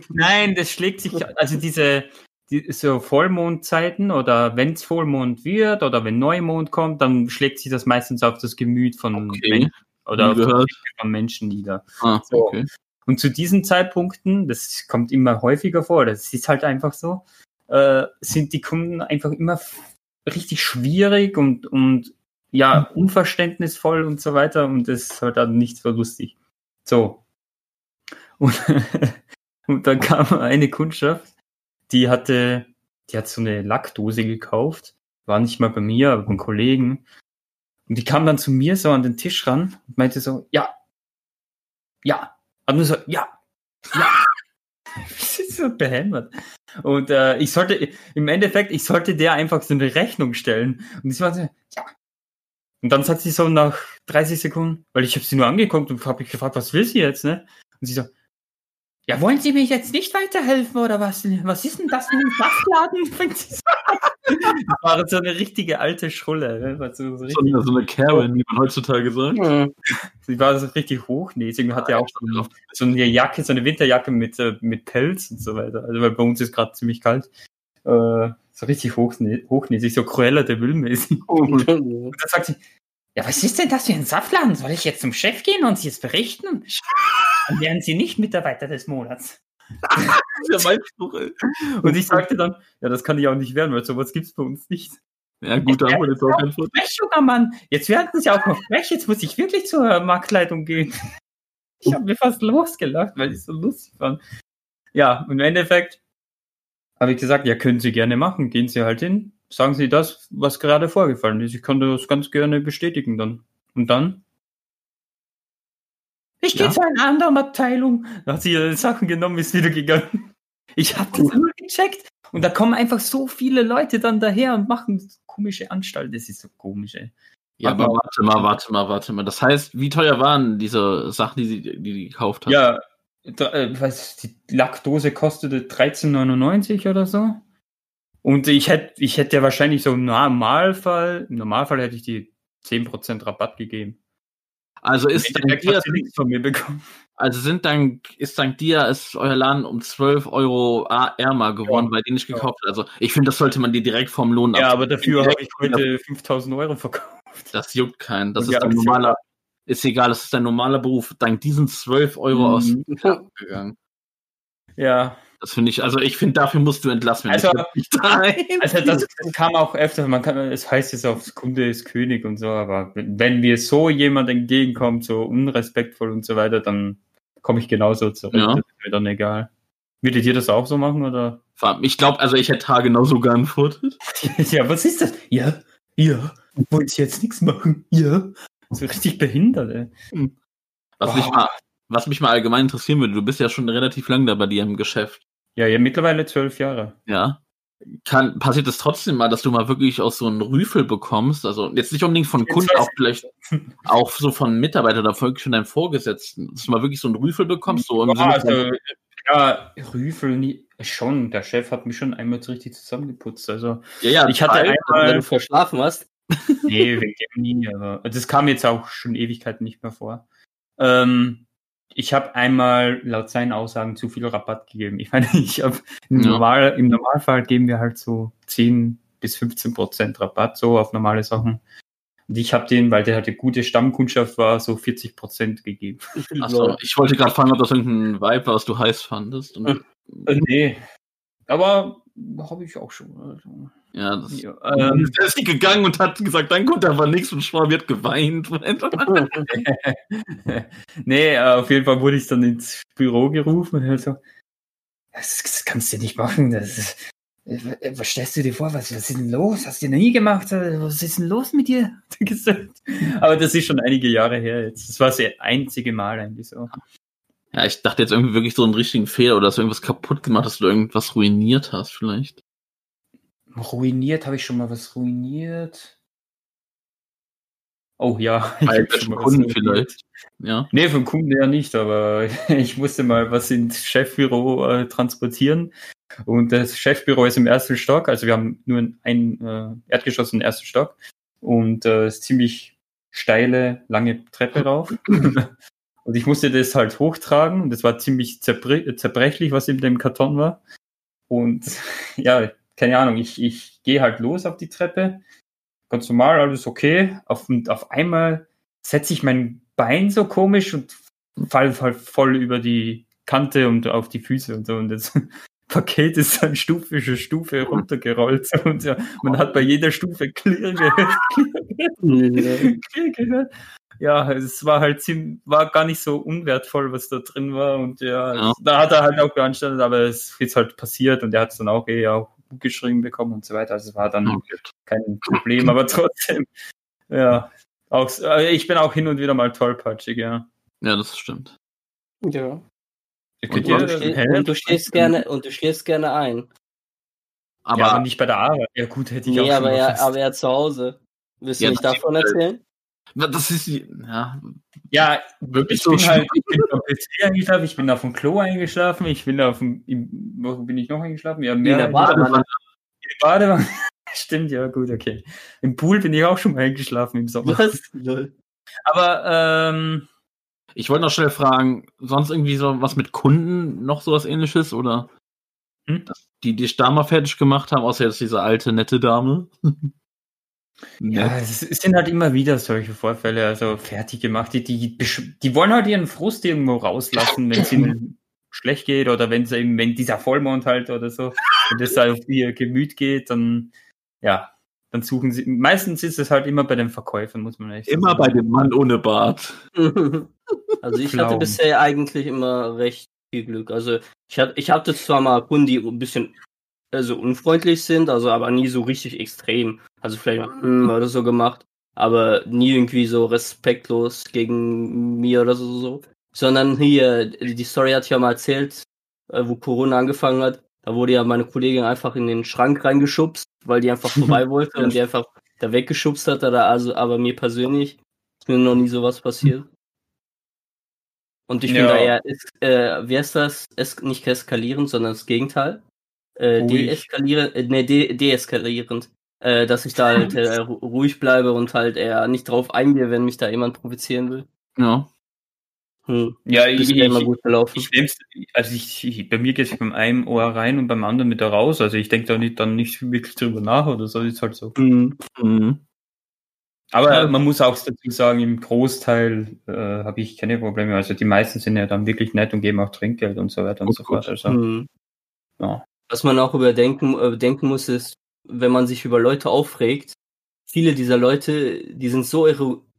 Nein, *laughs* das schlägt sich, also diese die, so Vollmondzeiten oder wenn es Vollmond wird oder wenn Neumond kommt, dann schlägt sich das meistens auf das Gemüt von Okay. Menschen oder von Menschen nieder. Ah, So. okay. Und zu diesen Zeitpunkten, das kommt immer häufiger vor, das ist halt einfach so, äh, sind die Kunden einfach immer richtig schwierig und, und ja, unverständnisvoll und so weiter und das ist halt dann nicht so lustig. So. Und, *laughs* und dann kam eine Kundschaft, die hatte, die hat so eine Lackdose gekauft, war nicht mal bei mir, aber beim Kollegen. Und die kam dann zu mir so an den Tisch ran und meinte so, ja, ja, hat nur so, ja, ja. *laughs* Das ist so behämmert. Und äh, ich sollte, im Endeffekt, ich sollte der einfach so eine Rechnung stellen. Und ich war so, ja. Und dann sagt sie so nach 30 Sekunden, weil ich habe sie nur angeguckt und habe ich gefragt, was will sie jetzt, ne? Und sie so, ja, wollen Sie mir jetzt nicht weiterhelfen oder was? Was ist denn das für ein Saftladen? *laughs* Das war so eine richtige alte Schrulle. Ne? War So, so So richtig, eine, so eine Karen, wie man heutzutage sagt. Hm. sie war so richtig hochnäsig und hatte auch so, eine- so eine Jacke, so eine Winterjacke mit, äh, mit Pelz und so weiter. Also weil bei uns ist gerade ziemlich kalt. Äh, so richtig hochnä hochnäsig, so Cruella de Vil mäßig. Und dann sagt sie, ja, was ist denn das für ein Saftladen? Soll ich jetzt zum Chef gehen und sie es berichten? Dann wären sie nicht Mitarbeiter des Monats. *laughs* Ey. Und ich sagte dann, ja, das kann ich auch nicht werden, weil sowas gibt's bei uns nicht. Ja, gut, da wir jetzt auch Vorteil. Frech, junger Mann, jetzt werden sie auch noch frech, jetzt muss ich wirklich zur Marktleitung gehen. *laughs* Ich habe mir fast losgelacht, weil ich so lustig fand. Ja, und im Endeffekt habe ich gesagt, ja, können Sie gerne machen, gehen Sie halt hin, sagen Sie das, was gerade vorgefallen ist. Ich kann das ganz gerne bestätigen dann. Und dann? Ich gehe Ja. zu einer anderen Abteilung. Da hat sie ihre Sachen genommen, ist wieder gegangen. Ich habe das nur gecheckt. Und da kommen einfach so viele Leute dann daher und machen komische Anstalten. Das ist so komisch, ey. Ja, aber warte mal, warte mal, warte mal. Das heißt, wie teuer waren diese Sachen, die sie die, die gekauft hat? Ja, da, äh, weiß, die Lackdose kostete 13,99 oder so. Und ich hätte, ich hätte ja wahrscheinlich so im Normalfall, im Normalfall hätte ich die 10% Rabatt gegeben. Also ist dank dir, nichts von mir bekommen. also sind dank, ist dank dir ist euer Laden um 12 Euro ärmer geworden, Ja. weil die nicht gekauft hat. Also ich finde, das sollte man dir direkt vom Lohn Ja, abziehen. aber dafür habe ich heute 5000 Euro verkauft. Das juckt keinen. Das Und ist Aktion- normaler, ist egal, das ist dein normaler Beruf. Dank diesen 12 Euro aus Mhm. dem Karten gegangen. Ja, Das finde ich, also ich finde, dafür musst du entlassen. Also- Ich *laughs* also das kam auch öfter. Man kann, es heißt jetzt auf Kunde ist König und so, aber wenn mir so jemand entgegenkommt, so unrespektvoll und so weiter, dann komme ich genauso zurück. Ja. Das ist mir dann egal. Würdet ihr das auch so machen oder? Ich glaube, also ich hätte Tage genauso geantwortet. *laughs* ja, was ist das? Ja, ja. Wollt ihr jetzt nichts machen? Ja. So richtig behindert, ey. Was, Wow. mich mal, was mich mal allgemein interessieren würde, du bist ja schon relativ lang da bei dir im Geschäft. Ja, ja, mittlerweile zwölf Jahre. Ja. Kann, passiert es trotzdem mal, dass du mal wirklich auch so einen Rüffel bekommst? Also jetzt nicht unbedingt von Kunden, auch vielleicht *laughs* auch so von Mitarbeitern oder von deinem Vorgesetzten, dass du mal wirklich so einen Rüffel bekommst, so im Ja, also, ja, Rüffel nie, schon. Der Chef hat mich schon einmal so richtig zusammengeputzt. Also, ja, ja, ich hatte weil- einmal- Wenn du verschlafen hast. nee, wegen dem nie, aber das kam jetzt auch schon Ewigkeiten nicht mehr vor. Ähm, ich habe einmal laut seinen Aussagen zu viel Rabatt gegeben. Ich meine, ich habe im, Ja. Normal, im Normalfall geben wir halt so 10 bis 15 Prozent Rabatt so auf normale Sachen. Und ich habe den, weil der halt eine gute Stammkundschaft war, so 40 Prozent gegeben. Achso, ich wollte gerade fragen, ob das irgendein Vibe war, was du heiß fandest. Und, Äh, nee. Aber habe ich auch schon. Also, ja, das, ja, ähm, ähm, er ist nicht gegangen und hat gesagt, dann kommt aber nichts und Schwab wird geweint. *laughs* nee, äh, auf jeden Fall wurde ich dann ins Büro gerufen und halt so, das, das kannst du nicht machen. Das, äh, was stellst du dir vor? Was, was ist denn los? Hast du noch nie gemacht? Was ist denn los mit dir? *laughs* Er. Aber das ist schon einige Jahre her jetzt. Das war das einzige Mal eigentlich so. Ja, ich dachte jetzt irgendwie wirklich so einen richtigen Fehler oder dass du irgendwas kaputt gemacht hast oder irgendwas ruiniert hast, vielleicht. Ruiniert, habe ich schon mal was ruiniert? Oh ja. *laughs* ich schon mal Kunden vielleicht. Ja. Nee, vom Kunden ja nicht, aber *laughs* ich musste mal was ins Chefbüro äh, transportieren. Und das Chefbüro ist im ersten Stock, also wir haben nur ein äh, Erdgeschoss im ersten Stock und äh, ist ziemlich steile, lange Treppe rauf. *laughs* und ich musste das halt hochtragen und das war ziemlich zerbre zerbrechlich, was in dem Karton war. Und *laughs* ja, keine Ahnung, ich, ich gehe halt los auf die Treppe. Ganz normal, alles okay. Auf, und auf einmal setze ich mein Bein so komisch und fall halt voll über die Kante und auf die Füße und so. Und das *laughs* Paket ist dann Stufe für Stufe runtergerollt. *laughs* Und ja, man hat bei jeder Stufe Klirr gehört. Klirr gehört. Ja, es war halt ziemlich, war gar nicht so unwertvoll, was da drin war. Und ja, Ja. Es, da hat er halt auch beanstandet, aber es ist halt passiert und er hat es dann auch eh auch gut geschrieben bekommen und so weiter. Also es war dann Okay. kein Problem, aber trotzdem, ja. Auch, äh, ich bin auch hin und wieder mal tollpatschig, ja. Ja, das stimmt. Ja. Und ja, du, und du stehst gerne und du stehst gerne ein. Aber, ja, aber nicht bei der Arbeit. Ja, gut, hätte ich auch Nee, schon aber fast- aber ja zu Hause. Willst du Ja, nicht davon erzählen? Das ist ja, Ja, wirklich ich so bin schlimm. halt, ich bin am PC eingeschlafen, ich bin auf dem Klo eingeschlafen, ich bin auf dem, im, wo bin ich noch eingeschlafen? Ja, In der mehr- Badewanne. In der Badewanne. *laughs* Stimmt, ja, gut, okay. Im Pool bin ich auch schon mal eingeschlafen im Sommer. Was? Aber, ähm, Ich wollte noch schnell fragen, sonst irgendwie so was mit Kunden noch sowas ähnliches oder Hm? die die da mal fertig gemacht haben, außer jetzt diese alte nette Dame? Ja, es es sind halt immer wieder solche Vorfälle, also fertig gemacht. Die, die, die wollen halt ihren Frust irgendwo rauslassen, wenn es ihnen schlecht geht oder wenn eben, wenn dieser Vollmond halt oder so, wenn das halt auf ihr Gemüt geht, dann, ja, dann suchen sie, meistens ist es halt immer bei den Verkäufern, muss man echt Immer bei dem Mann ohne Bart. *laughs* Also ich hatte Pflaumen. bisher eigentlich immer recht viel Glück. Also ich hatte, ich hatte zwar mal Kunden, die ein bisschen also unfreundlich sind, also aber nie so richtig extrem. Also vielleicht mal hm, oder so gemacht, aber nie irgendwie so respektlos gegen mir oder so, so. Sondern hier, die Story ich ja mal erzählt, äh, wo Corona angefangen hat. Da wurde ja meine Kollegin einfach in den Schrank reingeschubst, weil die einfach vorbei *laughs* wollte und die einfach da weggeschubst hat. Oder also, aber mir persönlich ist mir noch nie sowas passiert. Und ich Ja. bin da eher, es- äh, wie heißt das? Es, nicht eskalierend, sondern das Gegenteil. Äh, Ruhig. deeskalierend, äh, ne, de deeskalierend. Äh, dass ich da halt äh, ru- ruhig bleibe und halt eher nicht drauf eingehe, wenn mich da jemand provozieren will. Ja. Hm. Ja, ich, Bisher immer ich, gut gelaufen. ich nehm's, also ich, ich, bei mir geht es beim einen Ohr rein und beim anderen wieder raus. Also ich denke da nicht, dann nicht wirklich drüber nach oder so, ist halt so. Hm. Mhm. Aber Ja. man muss auch dazu sagen, im Großteil äh, habe ich keine Probleme. Also die meisten sind ja dann wirklich nett und geben auch Trinkgeld und so weiter und Gut, so fort. gut. Also, Hm. ja. Was man auch überdenken äh, denken muss, ist, wenn man sich über Leute aufregt, viele dieser Leute, die sind so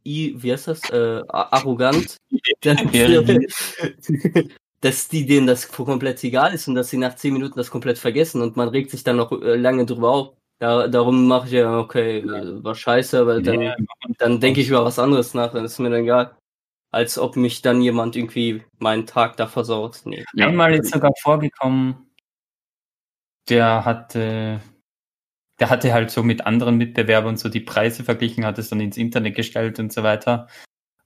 wie heißt das, äh, arrogant, *laughs* dass, *laughs* dass die denen das komplett egal ist und dass sie nach zehn Minuten das komplett vergessen und man regt sich dann noch äh, lange drüber auf. Da, darum mache ich ja, okay, war scheiße, aber dann, dann denke ich über was anderes nach, dann ist mir dann egal. Als ob mich dann jemand irgendwie meinen Tag da versaut. Nee. Ja. Einmal ist sogar vorgekommen, der hatte, der hatte halt so mit anderen Mitbewerbern so die Preise verglichen, hat es dann ins Internet gestellt und so weiter.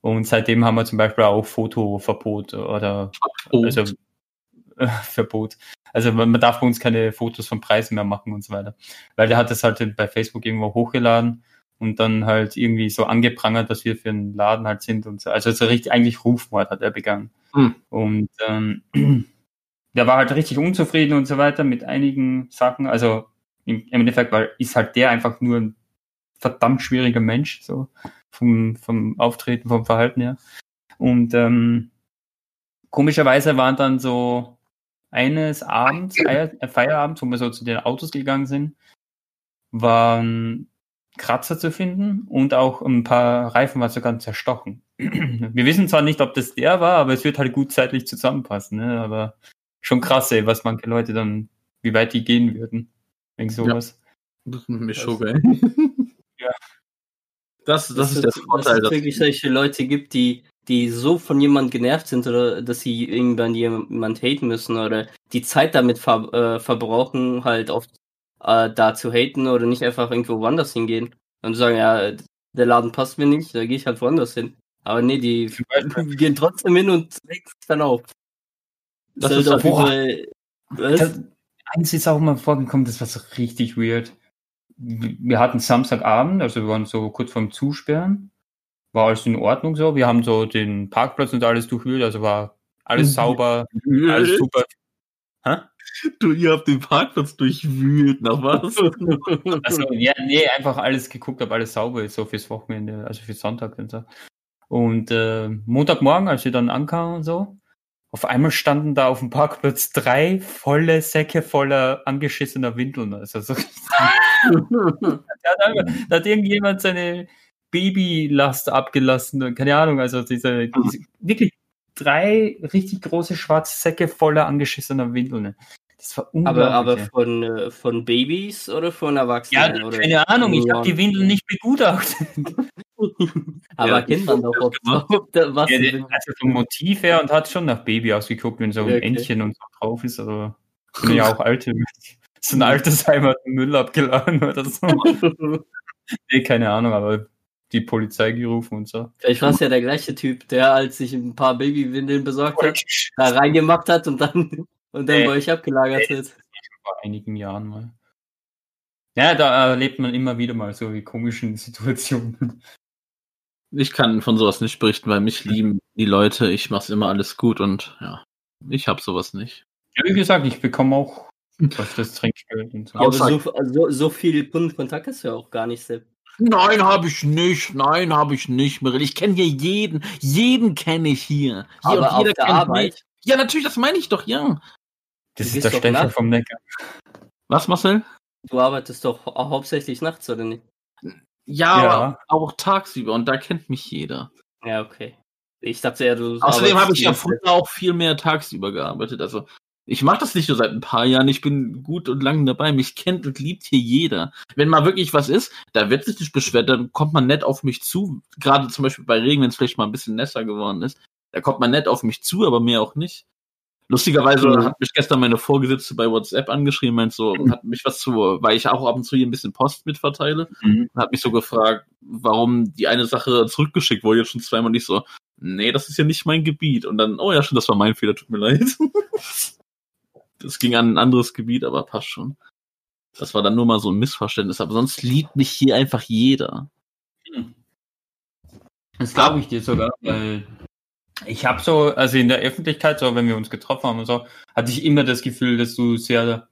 Und seitdem haben wir zum Beispiel auch Fotoverbot oder Oh. also äh, Verbot. Also man man darf bei uns keine Fotos von Preisen mehr machen und so weiter. Weil der hat das halt bei Facebook irgendwo hochgeladen und dann halt irgendwie so angeprangert, dass wir für einen Laden halt sind und so. Also so richtig eigentlich Rufmord hat er begangen. Hm. Und ähm, der war halt richtig unzufrieden und so weiter mit einigen Sachen. Also im, Endeffekt weil ist halt der einfach nur ein verdammt schwieriger Mensch, so vom, vom Auftreten, vom Verhalten her. Und ähm, komischerweise waren dann so eines Abends, äh, Feierabends, wo wir so zu den Autos gegangen sind, waren Kratzer zu finden und auch ein paar Reifen war sogar zerstochen. *clears throat* Wir wissen zwar nicht, ob das der war, aber es wird halt gut zeitlich zusammenpassen. Ne? Aber schon krass, ey, was manche Leute dann, wie weit die gehen würden. Wegen sowas. Das ist mir schon geil. *laughs* Ja. Das, das ist der dass Vorteil. es dass- wirklich solche Leute gibt, die, die so von jemand genervt sind oder dass sie irgendwann jemand haten müssen oder die Zeit damit ver äh, verbrauchen, halt auf äh, da zu haten oder nicht einfach irgendwo woanders hingehen und sagen, ja, der Laden passt mir nicht, da gehe ich halt woanders hin. Aber nee, die *laughs* gehen trotzdem hin und regen sich dann auf. Das ist auf boah. überall- was? Eins ist auch mal vorgekommen, das war so richtig weird. Wir hatten Samstagabend, also wir waren so kurz vorm Zusperren. War alles in Ordnung so. Wir haben so den Parkplatz und alles durchwühlt, also war alles Mhm. sauber, alles super. Hä? Du, ihr habt den Parkplatz durchwühlt, nach was? *laughs* Also, ja, nee, einfach alles geguckt, ob alles sauber ist, so fürs Wochenende, also für Sonntag und so. Und äh, Montagmorgen, als wir dann ankamen und so, auf einmal standen da auf dem Parkplatz drei volle Säcke voller angeschissener Windeln. Also so, *laughs* da, hat da hat irgendjemand seine Babylast abgelassen. Keine Ahnung, also diese, diese wirklich drei richtig große schwarze Säcke voller angeschissener Windeln. Das war unglaublich. aber aber von, äh, von Babys oder von ja, Erwachsenen? oder? keine Ahnung, ich habe Ja. die Windeln nicht begutachtet. *laughs* Aber Ja, kennt man doch, ob, gemacht. ob *laughs* da was Ja, der, also vom Motiv her und hat schon nach Baby ausgeguckt, wenn so ein Ja, okay. Entchen und so drauf ist, aber *laughs* sind ja auch alte, so ein altes Heim hat Müll abgeladen oder so. nee, keine Ahnung, aber die Polizei gerufen und so. Vielleicht war es ja der gleiche Typ, der als sich ein paar Babywindeln besorgt hat, da reingemacht hat und dann und dann Nee. bei euch abgelagert Nee. wird. Vor einigen Jahren mal. Ja, da erlebt man immer wieder mal so die komischen *laughs* Situationen. Ich kann von sowas nicht berichten, weil mich lieben die Leute. Ich mach's immer alles gut und ja, ich hab sowas nicht. Ja, wie gesagt, ich bekomme auch *laughs* öfters Trinkgeld und so. Ja, aber so, so, so viel Kundenkontakt hast du ja auch gar nicht, Sepp. Nein, habe ich nicht. Nein, habe ich nicht, Mirel. Ich kenne hier jeden. Jeden kenne ich hier. hier Aber und auf jeder der kennt Arbeit, mich. Ja, natürlich, das meine ich doch, ja. Das du ist der nach- vom Neckar. Was, Marcel? du arbeitest doch hau hauptsächlich nachts, oder nicht? Ja, Ja. aber auch tagsüber und da kennt mich jeder. Ja, okay. Ich dachte ja, du Außerdem habe ich ja früher auch viel mehr tagsüber gearbeitet. Also ich mache das nicht nur seit ein paar Jahren. Ich bin gut und lang dabei. Mich kennt und liebt hier jeder. Wenn mal wirklich was ist, da wird sich nicht beschwert, dann kommt man nett auf mich zu. Gerade zum Beispiel bei Regen, wenn es vielleicht mal ein bisschen nässer geworden ist, da kommt man nett auf mich zu, aber mehr auch nicht. Lustigerweise Mhm. hat mich gestern meine Vorgesetzte bei WhatsApp angeschrieben, meint so, hat mich was zu, weil ich auch ab und zu hier ein bisschen Post mitverteile, Mhm. hat mich so gefragt, warum die eine Sache zurückgeschickt wurde, jetzt schon zweimal nicht so, nee, das ist ja nicht mein Gebiet. Und dann, oh ja, schon, das war mein Fehler, tut mir leid. *laughs* Das ging an ein anderes Gebiet, aber passt schon. Das war dann nur mal so ein Missverständnis, aber sonst liebt mich hier einfach jeder. Das glaube ich dir sogar, weil ich habe so, also in der Öffentlichkeit, so wenn wir uns getroffen haben und so, hatte ich immer das Gefühl, dass du sehr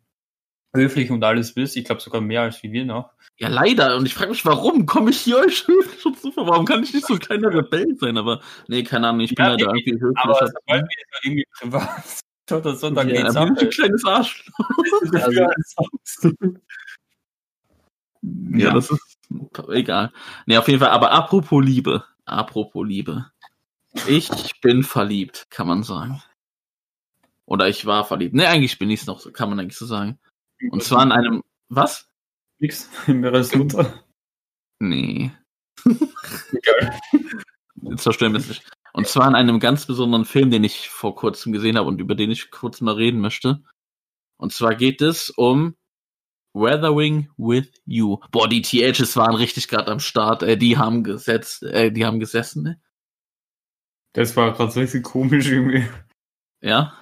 höflich und alles bist. Ich glaube sogar mehr als wie wir noch. Ja, leider. Und ich frage mich, warum komme ich hier euch höflich und? Warum kann ich nicht so ein kleiner Rebell sein? Aber nee, keine Ahnung, ich bin Ja, da irgendwie höflich. Aber sobald wir jetzt irgendwie privat *laughs* oder so, dann ja, geht's ab. bin ich ein kleines Arschloch. Also- *laughs* Ja, Ja. das ist egal. Nee, auf jeden Fall. Aber apropos Liebe. Apropos Liebe. Ich bin verliebt, kann man sagen. Oder ich war verliebt. Nee, eigentlich bin ich es noch, kann man eigentlich so sagen. Und zwar in einem, was? Nix. *laughs* Meeres Mutter. Nee. Egal. Jetzt zerstören wir es nicht. Und zwar in einem ganz besonderen Film, den ich vor kurzem gesehen habe und über den ich kurz mal reden möchte. Und zwar geht es um Weathering with You. Boah, die THs waren richtig gerade am Start. Äh, die haben gesetzt, äh, die haben gesessen, ne? Das war gerade so ein bisschen komisch irgendwie. Ja?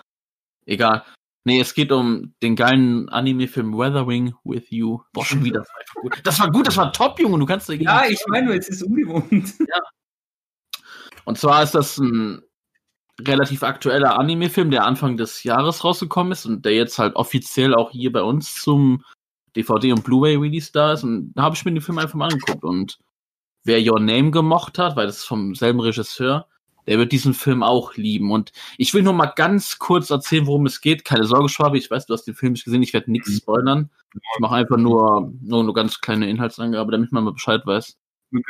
Egal. Nee, es geht um den geilen Anime-Film Weathering with You. Boah, schon wieder. Das war, einfach gut. das war gut, das war top, Junge. Du kannst dagegen- Ja, ich meine, nur, es ist ungewohnt. *laughs* Und zwar ist das ein relativ aktueller Anime-Film, der Anfang des Jahres rausgekommen ist und der jetzt halt offiziell auch hier bei uns zum DVD und Blu-ray-Release da ist. Und da habe ich mir den Film einfach mal angeguckt. Und wer Your Name gemocht hat, weil das ist vom selben Regisseur, der wird diesen Film auch lieben. Und ich will nur mal ganz kurz erzählen, worum es geht. Keine Sorge, Schwabe, ich weiß, du hast den Film nicht gesehen, ich werde nichts spoilern. Ich mache einfach nur, nur eine ganz kleine Inhaltsangabe, damit man mal Bescheid weiß.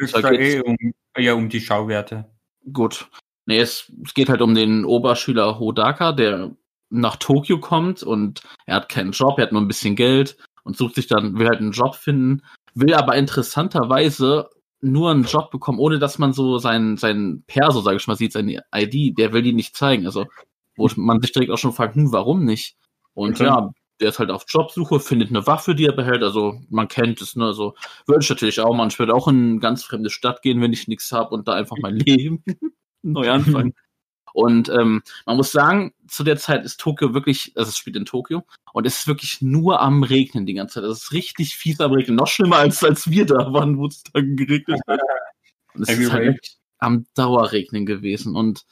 Es da geht's- eh um, ja, um die Schauwerte. Gut. Nee, es, es geht halt um den Oberschüler Hodaka, der nach Tokio kommt und er hat keinen Job, er hat nur ein bisschen Geld und sucht sich dann, will halt einen Job finden, will aber interessanterweise nur einen Job bekommen, ohne dass man so sein, sein Perso, sag ich mal, sieht, seine ID, der will die nicht zeigen. Also, wo man sich direkt auch schon fragt, hm, warum nicht? Und Okay. ja, der ist halt auf Jobsuche, findet eine Waffe, die er behält. Also, man kennt es, ne? Also, würde ich natürlich auch machen. Ich würde auch in eine ganz fremde Stadt gehen, wenn ich nichts habe und da einfach mein *laughs* Leben neu anfangen. Und ähm, man muss sagen, zu der Zeit ist Tokio wirklich, also es spielt in Tokio und es ist wirklich nur am Regnen die ganze Zeit. Es ist richtig fies am Regnen. Noch schlimmer als als wir da waren, wo es dann geregnet hat. *laughs* Und es ist halt wirklich am Dauerregnen gewesen. Und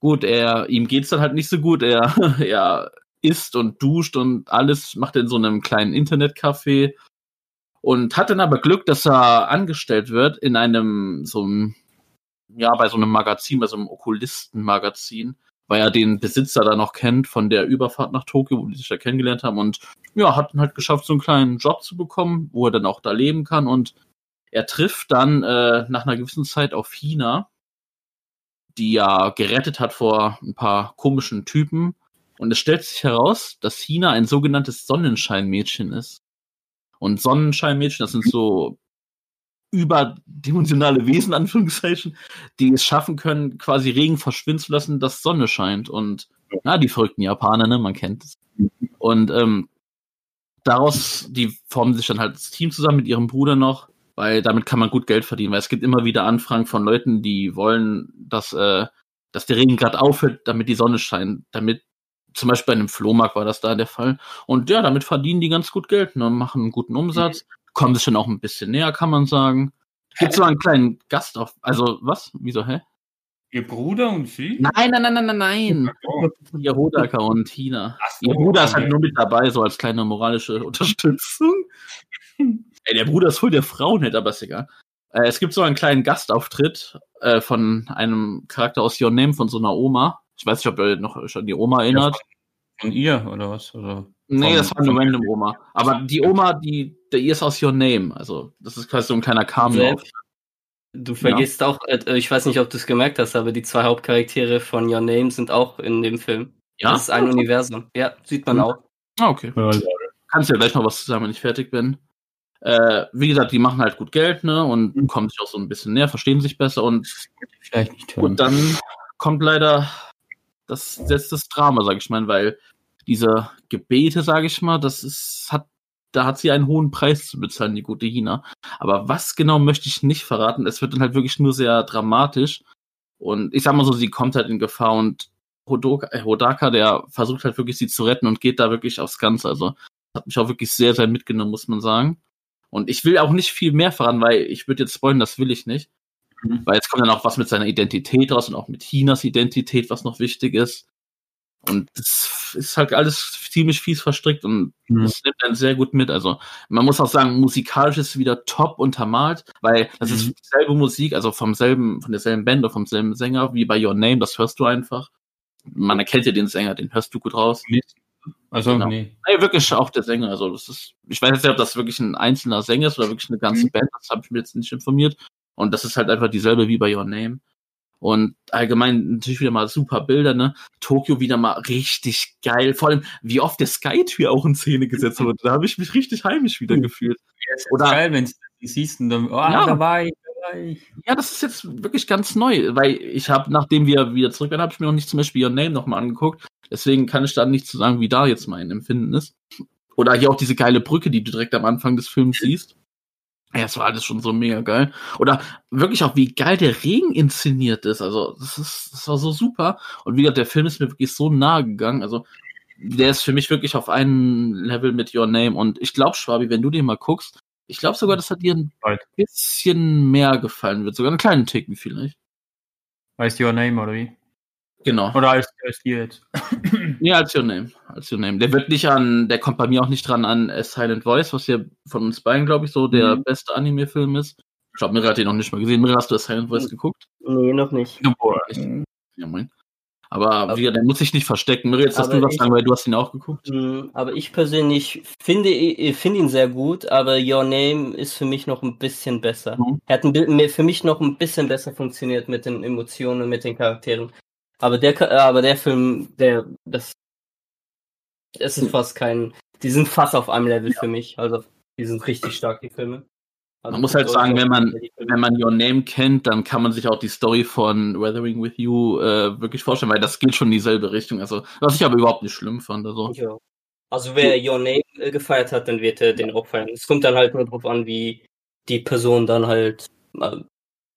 gut, er, ihm geht's dann halt nicht so gut. Er, *laughs* er isst und duscht und alles macht er in so einem kleinen Internetcafé und hat dann aber Glück, dass er angestellt wird in einem so einem ja, bei so einem Magazin, bei so einem Okkulisten-Magazin, weil er den Besitzer da noch kennt von der Überfahrt nach Tokio, wo die sich da kennengelernt haben und ja, hat dann halt geschafft, so einen kleinen Job zu bekommen, wo er dann auch da leben kann und er trifft dann äh, nach einer gewissen Zeit auf Hina, die ja gerettet hat vor ein paar komischen Typen und es stellt sich heraus, dass Hina ein sogenanntes Sonnenscheinmädchen ist. Und Sonnenscheinmädchen, das sind so überdimensionale Wesen, Anführungszeichen, die es schaffen können, quasi Regen verschwinden zu lassen, dass Sonne scheint. Und na, die verrückten Japaner, ne, man kennt es. Und ähm, daraus, die formen sich dann halt das Team zusammen mit ihrem Bruder noch, weil damit kann man gut Geld verdienen, weil es gibt immer wieder Anfragen von Leuten, die wollen, dass, äh, dass der Regen gerade aufhört, damit die Sonne scheint, damit zum Beispiel bei einem Flohmarkt war das da der Fall. Und ja, damit verdienen die ganz gut Geld, ne, machen einen guten Umsatz, kommen sich dann auch ein bisschen näher, kann man sagen. Gibt so einen kleinen Gast auf, also was? Wieso, hä? Ihr Bruder und sie? Nein, nein, nein, nein, nein, nein. Oh, Ihr Hodaka und ach so, Ihr Bruder ist halt okay. nur mit dabei, so als kleine moralische Unterstützung. *laughs* Ey, der Bruder ist voll der Frauenheld, aber ist egal. Äh, es gibt so einen kleinen Gastauftritt äh, von einem Charakter aus Your Name, von so einer Oma. Ich weiß nicht, ob ihr noch euch an die Oma erinnert. Von ihr oder was? Oder? Nee, Von- das war eine von- random Oma. Aber die Oma, die, der ihr ist aus Your Name. Also, das ist quasi so ein kleiner Cameo. Du vergisst auch, äh, ich weiß nicht, ob du es gemerkt hast, aber die zwei Hauptcharaktere von Your Name sind auch in dem Film. Ja? Das ist ein Universum. Ja, sieht man Hm. auch. Ah, okay. Ja, Kannst ja gleich noch was zu sagen, wenn ich fertig bin. Äh, wie gesagt, die machen halt gut Geld, ne? Und Mhm. kommen sich auch so ein bisschen näher, verstehen sich besser und vielleicht nicht hören. Und dann kommt leider das letzte Drama, sag ich mal, weil diese Gebete, sag ich mal, das ist, hat, da hat sie einen hohen Preis zu bezahlen, die gute Hina. Aber was genau möchte ich nicht verraten. Es wird dann halt wirklich nur sehr dramatisch. Und ich sag mal so, sie kommt halt in Gefahr und Hodoka, äh, Hodaka, der versucht halt wirklich sie zu retten und geht da wirklich aufs Ganze. Also, hat mich auch wirklich sehr, sehr mitgenommen, muss man sagen. Und ich will auch nicht viel mehr verraten, weil ich würde jetzt spoilern, das will ich nicht. Mhm. Weil jetzt kommt dann auch was mit seiner Identität raus und auch mit Chinas Identität, was noch wichtig ist. Und das ist halt alles ziemlich fies verstrickt und Mhm. das nimmt einen sehr gut mit. Also man muss auch sagen, musikalisch ist es wieder top untermalt, weil das Mhm. ist dieselbe Musik, also vom selben, von derselben Band oder vom selben Sänger wie bei Your Name, das hörst du einfach. Man erkennt ja den Sänger, den hörst du gut raus. Also, Genau. nee. Nee, wirklich auch der Sänger. Also das ist, ich weiß jetzt nicht, ob das wirklich ein einzelner Sänger ist oder wirklich eine ganze Mhm. Band, das habe ich mir jetzt nicht informiert. Und das ist halt einfach dieselbe wie bei Your Name. Und allgemein natürlich wieder mal super Bilder, ne? Tokio wieder mal richtig geil. Vor allem, wie oft der Skytree auch in Szene gesetzt wurde. Da habe ich mich richtig heimisch wieder Mhm. gefühlt. Oder Oder- geil, wenn du siehst und dann, oh, Ja. da war ich, da war ich. Ja, das ist jetzt wirklich ganz neu, weil ich habe, nachdem wir wieder zurück waren, habe ich mir noch nicht zum Beispiel Your Name nochmal angeguckt. Deswegen kann ich da nicht zu sagen, wie da jetzt mein Empfinden ist. Oder hier auch diese geile Brücke, die du direkt am Anfang des Films siehst. Ja, das war alles schon so mega geil. Oder wirklich auch, wie geil der Regen inszeniert ist. Also, das ist, das war so super. Und wie gesagt, der Film ist mir wirklich so nahe gegangen. Also, der ist für mich wirklich auf einem Level mit Your Name. Und ich glaube, Schwabi, wenn du den mal guckst, ich glaube sogar, dass er dir ein bisschen mehr gefallen wird. Sogar einen kleinen Ticken vielleicht. Heißt Your Name, oder wie? Genau. Oder als, als dir jetzt? Nee, als Your Name. Als Your Name. Der wird nicht an, der kommt bei mir auch nicht dran an A Silent Voice, was ja von uns beiden, glaube ich, so der Mhm. beste Anime-Film ist. Ich glaube, Mira hat den noch nicht mal gesehen. Mira, hast du A Silent Voice Mhm. geguckt? Nee, noch nicht. Ja, moin. Aber wie, der muss sich nicht verstecken. Mira, jetzt Aber du was sagen, weil du hast ihn auch geguckt. Mm, Aber ich persönlich finde, finde ihn sehr gut, aber Your Name ist für mich noch ein bisschen besser. Mhm. Er hat ein, mir- für mich noch ein bisschen besser funktioniert mit den Emotionen, mit den Charakteren. Aber der, äh, aber der Film, der, das, es ist fast kein, die sind fast auf einem Level für mich. Also, die sind richtig stark, die Filme. Also, Man muss halt sagen, wenn man-. Wenn man Your Name kennt, dann kann man sich auch die Story von Weathering with You äh, wirklich vorstellen, weil das geht schon in dieselbe Richtung. Also, was ich aber überhaupt nicht schlimm fand. Also, Ja. Also wer Your Name äh, gefeiert hat, dann wird er den auch feiern. Es kommt dann halt nur drauf an, wie die Person dann halt äh,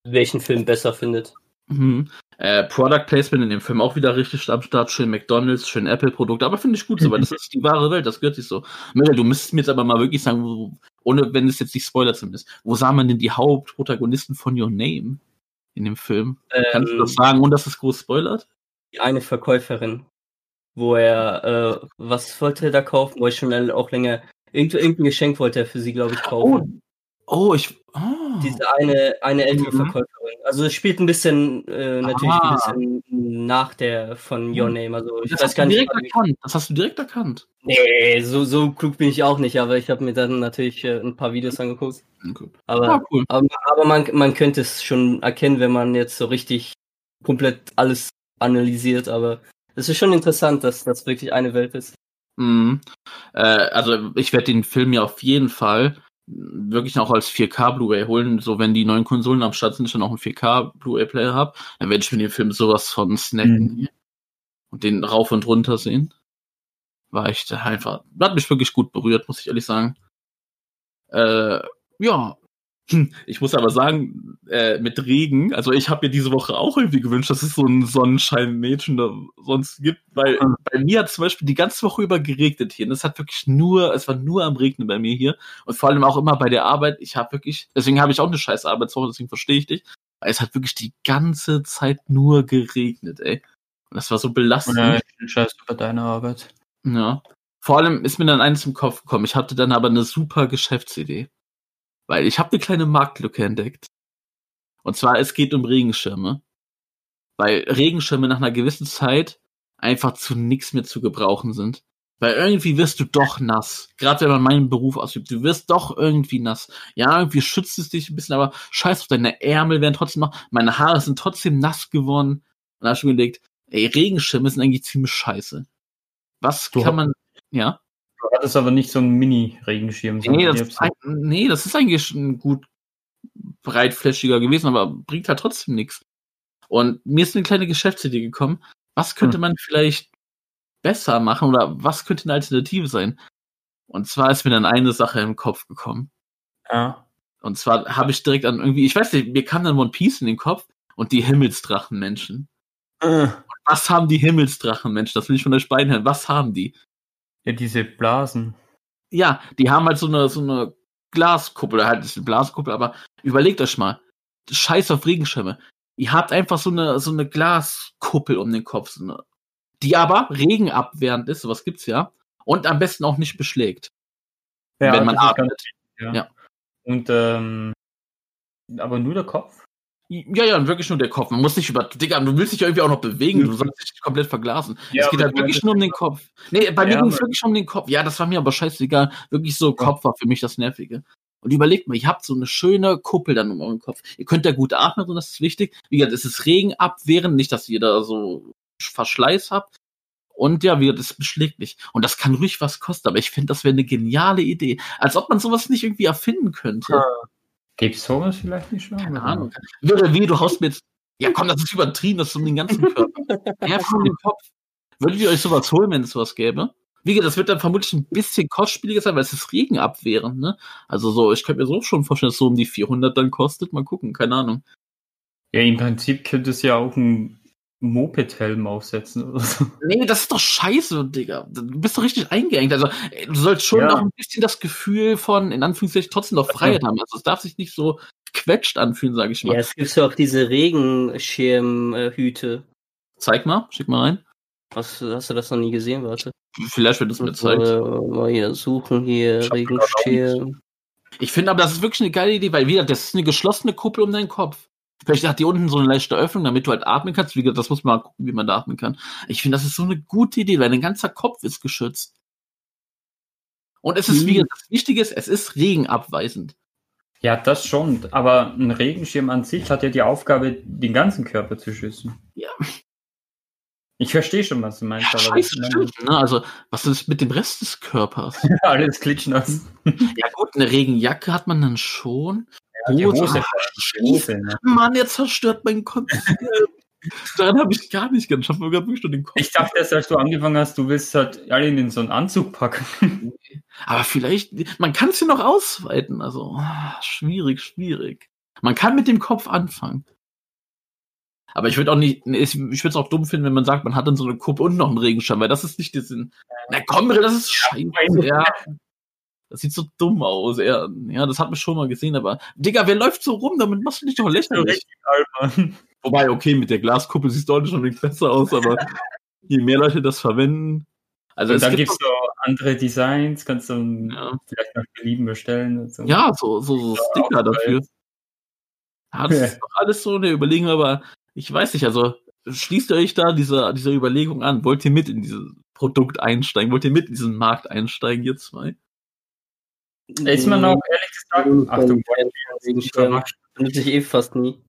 welchen Film besser findet. Mhm. Äh, Product Placement in dem Film auch wieder richtig am Start. Schön McDonalds, schön Apple-Produkte, aber finde ich gut so, weil das ist die wahre Welt, das gehört sich so. Mel, du müsstest mir jetzt aber mal wirklich sagen, wo, ohne wenn es jetzt nicht Spoiler zumindest, wo sah man denn die Hauptprotagonisten von Your Name in dem Film? Kannst du Ähm, das sagen, ohne dass es groß spoilert? die eine Verkäuferin, wo er, äh, was wollte er da kaufen? Wo er schon auch länger, irgend, irgendein Geschenk wollte er für sie, glaube ich, kaufen. Oh, ich. Oh. Diese eine, eine ältere Mhm. Verkäuferin. Also es spielt ein bisschen, äh, natürlich Ah. ein bisschen nach der von Your Name. Also ich das weiß hast gar du nicht. direkt erkannt. Das hast du direkt erkannt. Nee, so, so klug bin ich auch nicht, aber ich habe mir dann natürlich äh, ein paar Videos angeguckt. Okay. Aber, Ah, cool. aber, aber man, man könnte es schon erkennen, wenn man jetzt so richtig komplett alles analysiert, aber es ist schon interessant, dass das wirklich eine Welt ist. Mhm. Äh, also ich werde den Film ja auf jeden Fall wirklich auch als 4K Blu-ray holen. So wenn die neuen Konsolen am Start sind, ich dann auch einen 4K Blu-ray Player habe, dann werde ich mir den Film sowas von snacken und den rauf und runter sehen. War echt einfach, hat mich wirklich gut berührt, muss ich ehrlich sagen. Äh, ja. *laughs* Ich muss aber sagen, äh, mit Regen, also ich habe mir diese Woche auch irgendwie gewünscht, dass es so ein Sonnenschein-Mädchen da sonst gibt, weil Mhm. bei mir hat zum Beispiel die ganze Woche über geregnet hier. Und es hat wirklich nur, es war nur am Regnen bei mir hier. Und vor allem auch immer bei der Arbeit. Ich habe wirklich, deswegen habe ich auch eine scheiß Arbeitswoche, deswegen verstehe ich dich. Weil es hat wirklich die ganze Zeit nur geregnet, ey. Und das war so belastend. Oder Scheiß über deine Arbeit. Ja. Vor allem ist mir dann eins im Kopf gekommen. Ich hatte dann aber eine super Geschäftsidee. Weil ich habe eine kleine Marktlücke entdeckt. Und zwar, es geht um Regenschirme. Weil Regenschirme nach einer gewissen Zeit einfach zu nichts mehr zu gebrauchen sind. Weil irgendwie wirst du doch nass. Gerade wenn man meinen Beruf ausübt. Du wirst doch irgendwie nass. Ja, irgendwie schützt es dich ein bisschen, aber scheiß auf deine Ärmel werden trotzdem noch. Meine Haare sind trotzdem nass geworden. Und da hab ich mir überlegt, ey, Regenschirme sind eigentlich ziemlich scheiße. Was Du- kann man, ja? Du hattest aber nicht so einen Mini-Regenschirm. Nee, hab's- ein, nee, das ist eigentlich ein gut breitflächiger gewesen, aber bringt halt trotzdem nichts. Und mir ist eine kleine Geschäftsidee gekommen. Was könnte Hm. man vielleicht besser machen oder was könnte eine Alternative sein? Und zwar ist mir dann eine Sache im Kopf gekommen. ja. Und zwar habe ich direkt an irgendwie, ich weiß nicht, mir kam dann One Piece in den Kopf und die Himmelsdrachenmenschen. Äh, Was haben die Himmelsdrachenmenschen? Das will ich von euch beiden hören. Was haben die? Ja, diese Blasen. Ja, die haben halt so eine, so eine Glaskuppel, halt ist eine Blaskuppel, aber überlegt euch mal, scheiß auf Regenschirme. Ihr habt einfach so eine, so eine Glaskuppel um den Kopf, so eine, die aber regenabwehrend ist, sowas gibt's ja, und am besten auch nicht beschlägt. Ja, wenn man atmet. ganz- ja. Ja. Und ähm, aber nur der Kopf? Ja, ja, wirklich nur der Kopf. Man muss nicht über, Digga, du willst dich irgendwie auch noch bewegen, du sollst dich nicht komplett verglasen. Ja, es geht halt wirklich nur um den Kopf. Nee, bei mir Ja, ging es wirklich um den Kopf. Ja, das war mir aber scheißegal. Wirklich so, Kopf war für mich das Nervige. Und überlegt mal, ihr habt so eine schöne Kuppel dann um euren Kopf. Ihr könnt da gut atmen und das ist wichtig. Wie gesagt, es ist regenabwehrend, nicht, dass ihr da so Verschleiß habt. Und ja, wie gesagt, das beschlägt nicht. Und das kann ruhig was kosten, aber ich finde, das wäre eine geniale Idee. Als ob man sowas nicht irgendwie erfinden könnte. Gibt's sowas vielleicht nicht schon? Keine Ahnung. Würde wie, du haust mir jetzt. Ja, komm, das ist übertrieben, das ist um den ganzen Körper. Ja, von dem Kopf. Würdet ihr euch sowas holen, wenn es sowas gäbe? Wie gesagt, das wird dann vermutlich ein bisschen kostspieliger sein, weil es ist regenabwehrend, ne? Also so, ich könnte mir so schon vorstellen, dass es so um die 400 dann kostet. Mal gucken, keine Ahnung. Ja, im Prinzip könnte es ja auch ein Moped-Helm aufsetzen oder so. Nee, das ist doch scheiße, Digga. Du bist doch richtig eingeengt. Also, du sollst schon Ja. noch ein bisschen das Gefühl von, in Anführungszeichen, trotzdem noch Freiheit haben. Also, es darf sich nicht so quetscht anfühlen, sage ich mal. Ja, es gibt ja auch diese Regenschirmhüte. Zeig mal, schick mal rein. Was, hast du das noch nie gesehen? Warte. Vielleicht wird es mir So, zeigt. äh, mal hier suchen, hier Ich Regenschirm. Ich finde aber, das ist wirklich eine geile Idee, weil wieder, das ist eine geschlossene Kuppel um deinen Kopf. Vielleicht hat die unten so eine leichte Öffnung, damit du halt atmen kannst. Wie gesagt, das muss man mal gucken, wie man da atmen kann. Ich finde, das ist so eine gute Idee, weil dein ganzer Kopf ist geschützt. Und es ist, Mhm. wie gesagt, das Wichtige ist, es ist regenabweisend. Ja, das schon. Aber ein Regenschirm an sich hat ja die Aufgabe, den ganzen Körper zu schützen. Ja. Ich verstehe schon, was du meinst. Ja, scheiße, stimmt. Ne? Also, was ist mit dem Rest des Körpers? *laughs* Alles klitschnass. ja gut, eine Regenjacke hat man dann schon. Hose, ne? Mann, er zerstört mein Kopf. *laughs* Daran habe ich gar nicht gedacht. Ich habe mir gerade wirklich nur den Kopf. Ich dachte erst, als du angefangen hast, du willst halt alle in so einen Anzug packen. *laughs* Aber vielleicht, man kann es ja noch ausweiten. Also, ah, schwierig, schwierig. Man kann mit dem Kopf anfangen. Aber ich würde auch nicht, ich würde es auch dumm finden, wenn man sagt, man hat dann so eine Kuppe und noch einen Regenschirm, weil das ist nicht der Sinn. Na komm, das ist scheiße. Ja. *laughs* Das sieht so dumm aus. Ja, ja, das hat man schon mal gesehen, aber Digga, wer läuft so rum? Damit machst du dich doch lächerlich. Wobei, okay, mit der Glaskuppel sieht es deutlich schon nicht besser aus, aber *laughs* je mehr Leute das verwenden. Also Und es dann gibt es so andere Designs, kannst du Ja. vielleicht nach Belieben bestellen. So. Ja, so, so, so Sticker dafür. Ja, das *laughs* ist doch alles so eine Überlegung, aber ich weiß nicht, also schließt ihr euch da dieser, dieser Überlegung an? Wollt ihr mit in dieses Produkt einsteigen? Wollt ihr mit in diesen Markt einsteigen, ihr zwei? Ist man auch, ehrlich gesagt, Achtung, Regenschirm. überrascht. Benutze ich eh fast nie.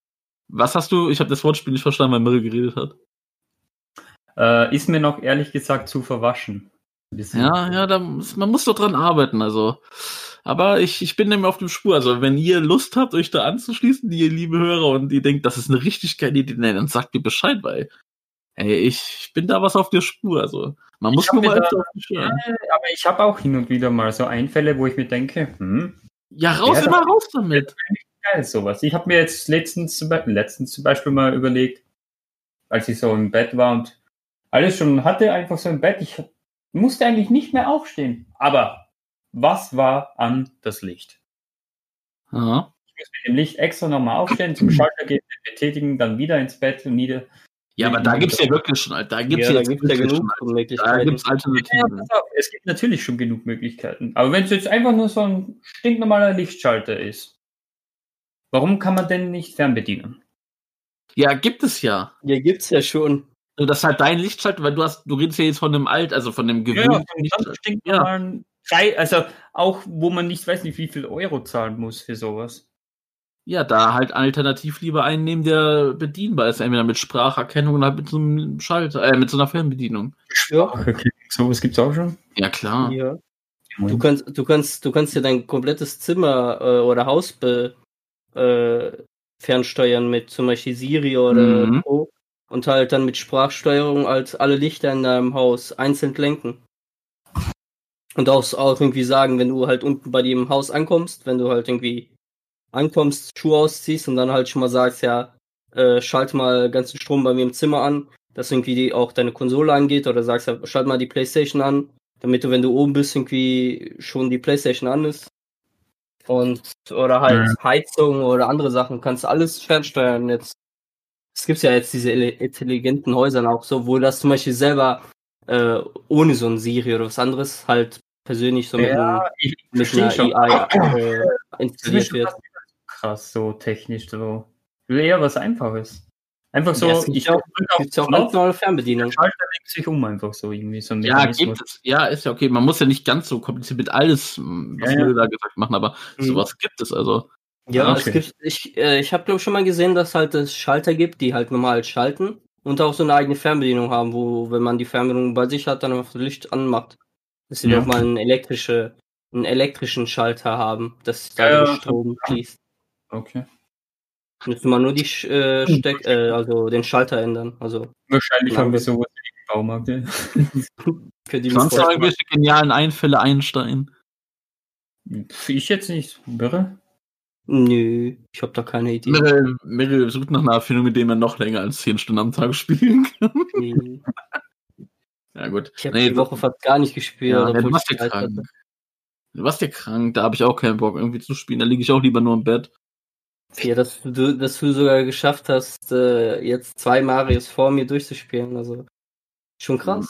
Was hast du? Ich habe das Wortspiel nicht verstanden, weil Mirre geredet hat. Äh, ist mir noch ehrlich gesagt zu verwaschen. Ja, ja, da, muss- man muss doch dran arbeiten, also. Aber ich, ich bin nämlich auf dem Spur. Also, wenn ihr Lust habt, euch da anzuschließen, die ihr liebe Hörer, und ihr denkt, das ist eine richtig geile Idee, dann sagt mir Bescheid, weil, ey, ich bin da was auf der Spur. Also, man muss nur mir mal da- öfter auf aber ich habe auch hin und wieder mal so Einfälle, wo ich mir denke, hm, Ja, raus, immer raus damit. geil, sowas. Ich habe mir jetzt letztens, letztens zum Beispiel mal überlegt, als ich so im Bett war und alles schon hatte, einfach so im Bett, ich musste eigentlich nicht mehr aufstehen. Aber was war an das Licht? Ja. Ich muss mit dem Licht extra nochmal aufstehen, zum *clears throat* Schalter gehen, betätigen, dann wieder ins Bett und nieder. Ja, aber da gibt's ja wirklich schon, da gibt's ja, da gibt es ja wirklich genug schon, da Möglichkeiten. gibt's Ja, Alternativen. auf, es gibt natürlich schon genug Möglichkeiten. Aber wenn es jetzt einfach nur so ein stinknormaler Lichtschalter ist, warum kann man denn nicht fernbedienen? Ja, gibt es ja. Ja, gibt's ja schon. Also, Das ist halt dein Lichtschalter, weil du hast, du redest ja jetzt von einem alt, also von dem Ja, ja, gewöhnlichen Lichtschalter. ganz stinknormalen Drei, also auch, wo man nicht weiß nicht, wie viel Euro zahlen muss für sowas. Ja, da halt alternativ lieber einen nehmen, der bedienbar ist, entweder mit Spracherkennung oder halt mit so einem Schalter, äh, mit so einer Fernbedienung. Ja. Okay, sowas gibt's auch schon. Ja, klar. ja. Du kannst, du kannst, du kannst ja dein komplettes Zimmer äh, oder Haus be, äh, fernsteuern mit zum Beispiel Siri oder Mhm. Co. Und halt dann mit Sprachsteuerung als alle Lichter in deinem Haus einzeln lenken. Und auch, auch irgendwie sagen, wenn du halt unten bei dir im Haus ankommst, wenn du halt irgendwie ankommst, Schuhe ausziehst und dann halt schon mal sagst, ja, äh, schalte mal ganzen Strom bei mir im Zimmer an, dass irgendwie die, auch deine Konsole angeht oder sagst, ja, schalt mal die Playstation an, damit du, wenn du oben bist, irgendwie schon die Playstation an ist. Und, oder halt Heizung oder andere Sachen, kannst alles fernsteuern jetzt. Es gibt ja jetzt diese intelligenten Häuser auch so, wo das zum Beispiel selber äh, ohne so ein Siri oder was anderes halt persönlich so mit, einem- Ja, ich mit einer. AI äh, installiert wird. Krass, so technisch, so. Ich will eher was Einfaches. Einfach so, Ja, es gibt ich auch- auch ganz normale Fernbedienung. Schalter legt sich um, einfach so irgendwie. So ein Ja, gibt es. Ja, ist ja okay. Man muss ja nicht ganz so kompliziert mit alles, m, was Ja, ja. wir da gesagt machen, aber Mhm. sowas gibt es also. Ja, Ah, es okay. gibt, ich, äh, ich habe glaube schon mal gesehen, dass halt es Schalter gibt, die halt normal schalten und auch so eine eigene Fernbedienung haben, wo, wenn man die Fernbedienung bei sich hat, dann einfach das Licht anmacht. Dass sie Ja. nochmal einen elektrische, einen elektrischen Schalter haben, dass da ja, Strom fließt. Okay. Müsste man nur die äh, Steck, äh, also den Schalter ändern. Also Wahrscheinlich Ja. haben wir sowas im Baumarkt. Ja. Sonst noch irgendwelche genialen Einfälle Einstein. Ich jetzt nicht. Wirre? Nö, ich habe da keine Idee. Meryl, Meryl sucht nach einer Erfindung, mit der man noch länger als 10 Stunden am Tag spielen kann. *laughs* Nee. Ja, gut. Ich habe Nee, die Woche fast gar nicht gespielt. Ja, du warst ja krank. Du warst ja krank, da habe ich auch keinen Bock irgendwie zu spielen. Da liege ich auch lieber nur im Bett. Ja, dass du, dass du sogar geschafft hast, äh, jetzt zwei Marios vor mir durchzuspielen. Also schon krass.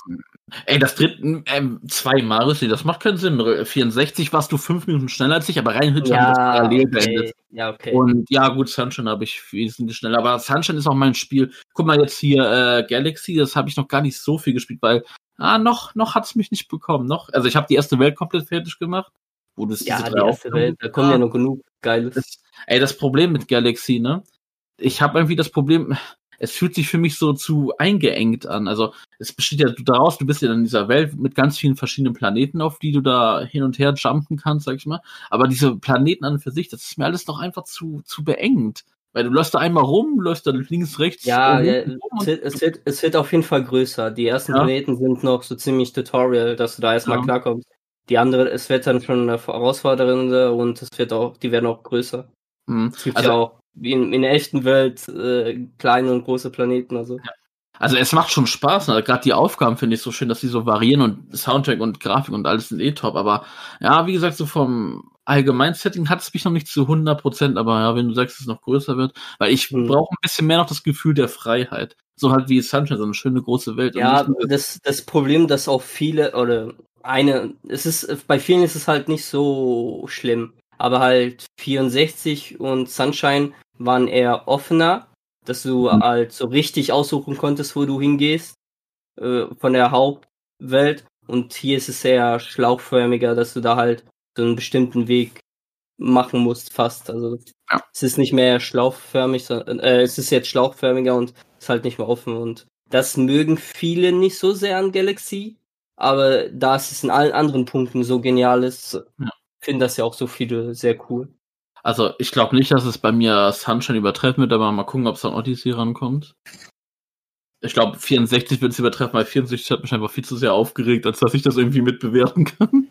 Ey, das dritte, ähm, zwei Marios, nee, das macht keinen Sinn. 64 warst du fünf Minuten schneller als ich, aber rein Hütte haben das parallel beendet. ja, okay. Und ja, gut, Sunshine habe ich wesentlich schneller. Aber Sunshine ist auch mein Spiel. Guck mal jetzt hier, äh, Galaxy, das habe ich noch gar nicht so viel gespielt, weil, ah, noch, noch hat's mich nicht bekommen. Noch, also ich habe die erste Welt komplett fertig gemacht. Wo das ja, diese die erste Welt, da kommen ja Ah, noch genug Geiles. das, ey, das Problem mit Galaxy, ne? Ich habe irgendwie das Problem, es fühlt sich für mich so zu eingeengt an. Also es besteht ja daraus, du bist ja in dieser Welt mit ganz vielen verschiedenen Planeten, auf die du da hin und her jumpen kannst, sag ich mal. Aber diese Planeten an und für sich, das ist mir alles noch einfach zu, zu beengend. Weil du läufst da einmal rum, läufst da links, rechts. Ja, ja es, wird, es, wird, es wird auf jeden Fall größer. Die ersten Ja. Planeten sind noch so ziemlich Tutorial, dass du da erstmal Ja. klarkommst. Die andere, es wird dann schon eine herausfordernde und es wird auch, die werden auch größer. Mhm. Es gibt Also- ja auch wie in, in der echten Welt äh, kleine und große Planeten. Also Also es macht schon Spaß, ne? gerade die Aufgaben finde ich so schön, dass die so variieren und Soundtrack und Grafik und alles sind eh top, aber ja, wie gesagt, so vom Allgemeinsetting hat es mich noch nicht zu 100 Prozent, aber ja, wenn du sagst, dass es noch größer wird, weil ich Hm. brauche ein bisschen mehr noch das Gefühl der Freiheit. So halt wie Sunshine, so eine schöne große Welt. Ja, das, das Problem, dass auch viele oder eine, es ist, bei vielen ist es halt nicht so schlimm, aber halt 64 und Sunshine waren eher offener, dass du halt so richtig aussuchen konntest, wo du hingehst, äh, von der Hauptwelt und hier ist es eher schlauchförmiger, dass du da halt so einen bestimmten Weg machen musst, fast, also Ja. es ist nicht mehr schlauchförmig, sondern, äh, es ist jetzt schlauchförmiger und ist halt nicht mehr offen und das mögen viele nicht so sehr an Galaxy, aber da es in allen anderen Punkten so genial ist, Ja. finden das ja auch so viele sehr cool. Also ich glaube nicht, dass es bei mir Sunshine übertreffen wird, aber mal gucken, ob es an Odyssey rankommt. Ich glaube, 64 wird es übertreffen, weil 64 hat mich einfach viel zu sehr aufgeregt, als dass ich das irgendwie mitbewerten kann.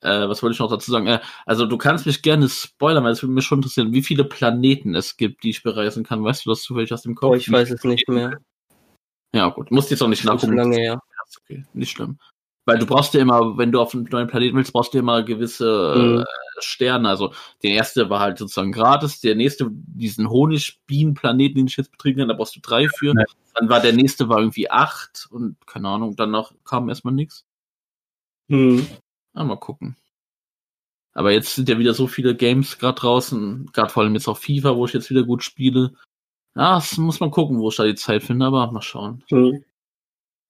Äh, was wollte ich noch dazu sagen? Äh, also du kannst mich gerne spoilern, weil es würde mich schon interessieren, wie viele Planeten es gibt, die ich bereisen kann. Weißt du das zufällig aus dem Kopf? Oh, ich weiß es nicht mehr. Ja gut, musst jetzt auch nicht nachgucken. lange. Ja, okay, nicht schlimm. Weil du brauchst ja immer, wenn du auf einen neuen Planeten willst, brauchst du immer gewisse Mhm. äh, Sterne. Also der erste war halt sozusagen gratis, der nächste, diesen Honigbienenplaneten, den ich jetzt betrieben habe, da brauchst du drei für. Ja. Dann war der nächste war irgendwie acht und keine Ahnung, danach kam erstmal nichts. Hm. Ah, mal gucken. Aber jetzt sind ja wieder so viele Games gerade draußen, gerade vor allem jetzt auch FIFA, wo ich jetzt wieder gut spiele. Ja, das muss man gucken, wo ich da die Zeit finde, aber mal schauen. Hm.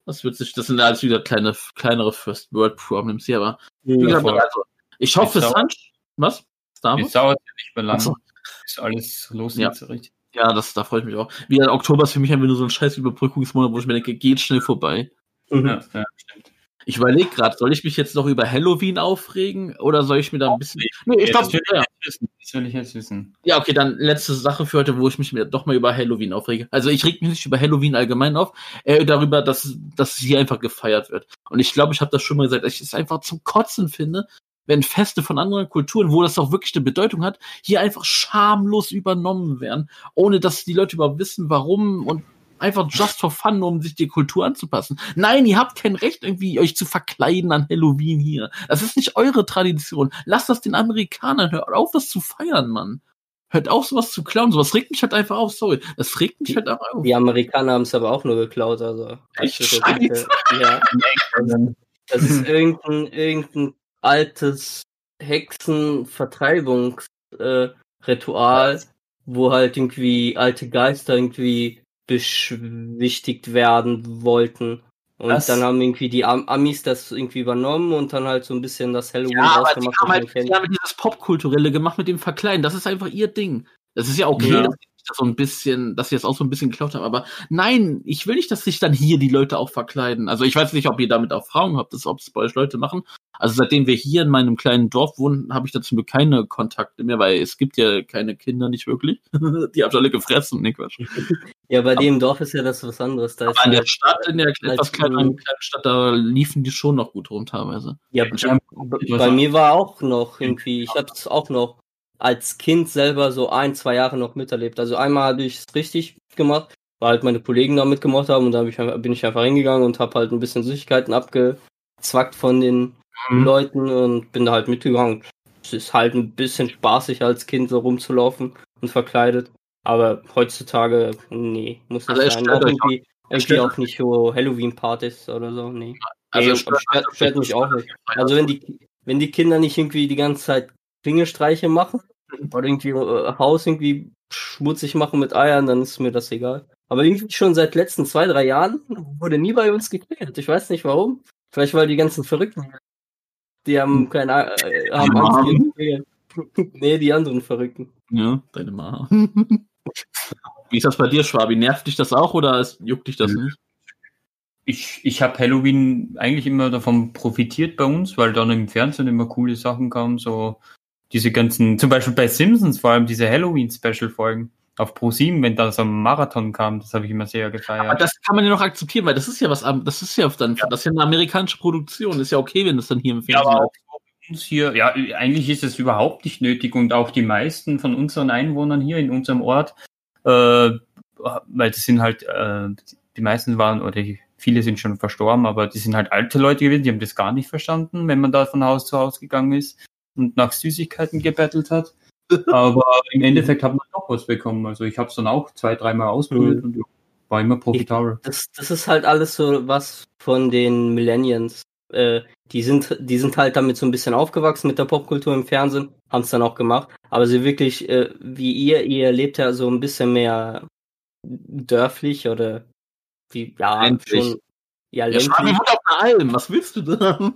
Das wird sich, das sind alles wieder kleine, kleinere First World Problems hier, aber wie gesagt, voll. also, ich hoffe, Sun, was? Star Wars? Jetzt dauert es ja nicht mehr Ach so. lang. Ist alles los Ja. jetzt so richtig. Ja, das, da freue ich mich auch. Wie gesagt, Oktober ist für mich einfach nur so ein scheiß Überbrückungsmonat, wo ich mir denke, geht schnell vorbei. Mhm. Ja, ja, stimmt. Ich überlege gerade, soll ich mich jetzt noch über Halloween aufregen oder soll ich mir da ein bisschen. Nee, ich Ja, glaube, ja. Das will ich jetzt wissen. Ja, okay, dann letzte Sache für heute, wo ich mich mir doch mal über Halloween aufrege. Also ich reg mich nicht über Halloween allgemein auf, äh, darüber, dass, dass es hier einfach gefeiert wird. Und ich glaube, ich habe das schon mal gesagt, dass ich es einfach zum Kotzen finde, wenn Feste von anderen Kulturen, wo das auch wirklich eine Bedeutung hat, hier einfach schamlos übernommen werden, ohne dass die Leute überhaupt wissen, warum und Einfach just for fun, um sich die Kultur anzupassen. Nein, ihr habt kein Recht, irgendwie euch zu verkleiden an Halloween hier. Das ist nicht eure Tradition. Lasst das den Amerikanern. Hört auf, das zu feiern, Mann. Hört auf, sowas zu klauen. Sowas regt mich halt einfach auf. Sorry. Das regt mich halt einfach auf. Die Amerikaner haben es aber auch nur geklaut, also. Echt scheiße. Ja. Das ist *laughs* irgendein, irgendein altes Hexenvertreibungsritual, äh, Ritual, wo halt irgendwie alte Geister irgendwie beschwichtigt werden wollten. Und Was? dann haben irgendwie die Am Amis das irgendwie übernommen und dann halt so ein bisschen das Halloween Ja, aber die haben halt die haben dieses Popkulturelle gemacht mit dem Verkleiden. Das ist einfach ihr Ding. Das ist ja okay, Ja. dass sie das so ein bisschen, dass sie das auch so ein bisschen geklaut haben. Aber nein, ich will nicht, dass sich dann hier die Leute auch verkleiden. Also ich weiß nicht, ob ihr damit Erfahrung habt, ob es bei euch Leute machen. Also seitdem wir hier in meinem kleinen Dorf wohnen, habe ich dazu nur keine Kontakte mehr, weil es gibt ja keine Kinder nicht wirklich. *laughs* die haben alle gefressen, nee, Quatsch. Ja, bei dem Dorf ist ja das was anderes. Da ist Aber in der halt- Stadt, in der etwas kleineren kleinen Stadt, da liefen die schon noch gut rum teilweise. Ja, bei, bei mir war auch noch irgendwie, ich habe es auch noch als Kind selber so ein, zwei Jahre noch miterlebt. Also einmal habe ich es richtig gemacht, weil halt meine Kollegen da mitgemacht haben und da hab bin ich einfach hingegangen und habe halt ein bisschen Süßigkeiten abgezwackt von den Mhm. Leuten und bin da halt mitgegangen. Es ist halt ein bisschen spaßig als Kind so rumzulaufen und verkleidet. Aber heutzutage, nee, muss nicht Also sein. Auch irgendwie, irgendwie auch nicht so Halloween-Partys oder so, nee. Also nee, stört- stört, stört mich auch nicht. Also wenn die, wenn die Kinder nicht irgendwie die ganze Zeit Klingelstreiche machen oder irgendwie äh, Haus irgendwie schmutzig machen mit Eiern, dann ist mir das egal. Aber irgendwie schon seit letzten zwei, drei Jahren wurde nie bei uns geklingelt. Ich weiß nicht warum. Vielleicht weil die ganzen Verrückten, die haben keine äh, haben Angst. *laughs* Nee, die anderen Verrückten. Ja, deine Mama. *laughs* Wie ist das bei dir, Schwabi? Nervt dich das auch oder juckt dich das nicht? Ich, ich habe Halloween eigentlich immer davon profitiert bei uns, weil dann im Fernsehen immer coole Sachen kamen, so diese ganzen, zum Beispiel bei Simpsons vor allem diese Halloween-Special-Folgen auf Pro7, wenn da so ein Marathon kam, das habe ich immer sehr Aber gefeiert. das kann man ja noch akzeptieren, weil das ist ja was, das ist ja dann, das ist ja eine amerikanische Produktion. Ist ja okay, wenn das dann hier im Ja, Fernsehen aber auch uns hier, ja, eigentlich ist es überhaupt nicht nötig und auch die meisten von unseren Einwohnern hier in unserem Ort, äh, weil das sind halt, äh, die meisten waren, oder die, viele sind schon verstorben, aber die sind halt alte Leute gewesen, die haben das gar nicht verstanden, wenn man da von Haus zu Haus gegangen ist und nach Süßigkeiten gebettelt hat. *laughs* Aber im Endeffekt hat man doch was bekommen. Also ich habe es dann auch zwei, dreimal ausprobiert und ja, war immer profitabel. Das, das ist halt alles so was von den Millennials. Äh, die sind, die sind halt damit so ein bisschen aufgewachsen mit der Popkultur im Fernsehen, haben es dann auch gemacht. Aber sie wirklich, äh, wie ihr, ihr lebt ja so ein bisschen mehr dörflich oder wie, ja, Ländlich. schon, ja, Ja, Schwabi wohnt auf einer Alm. Was willst du da?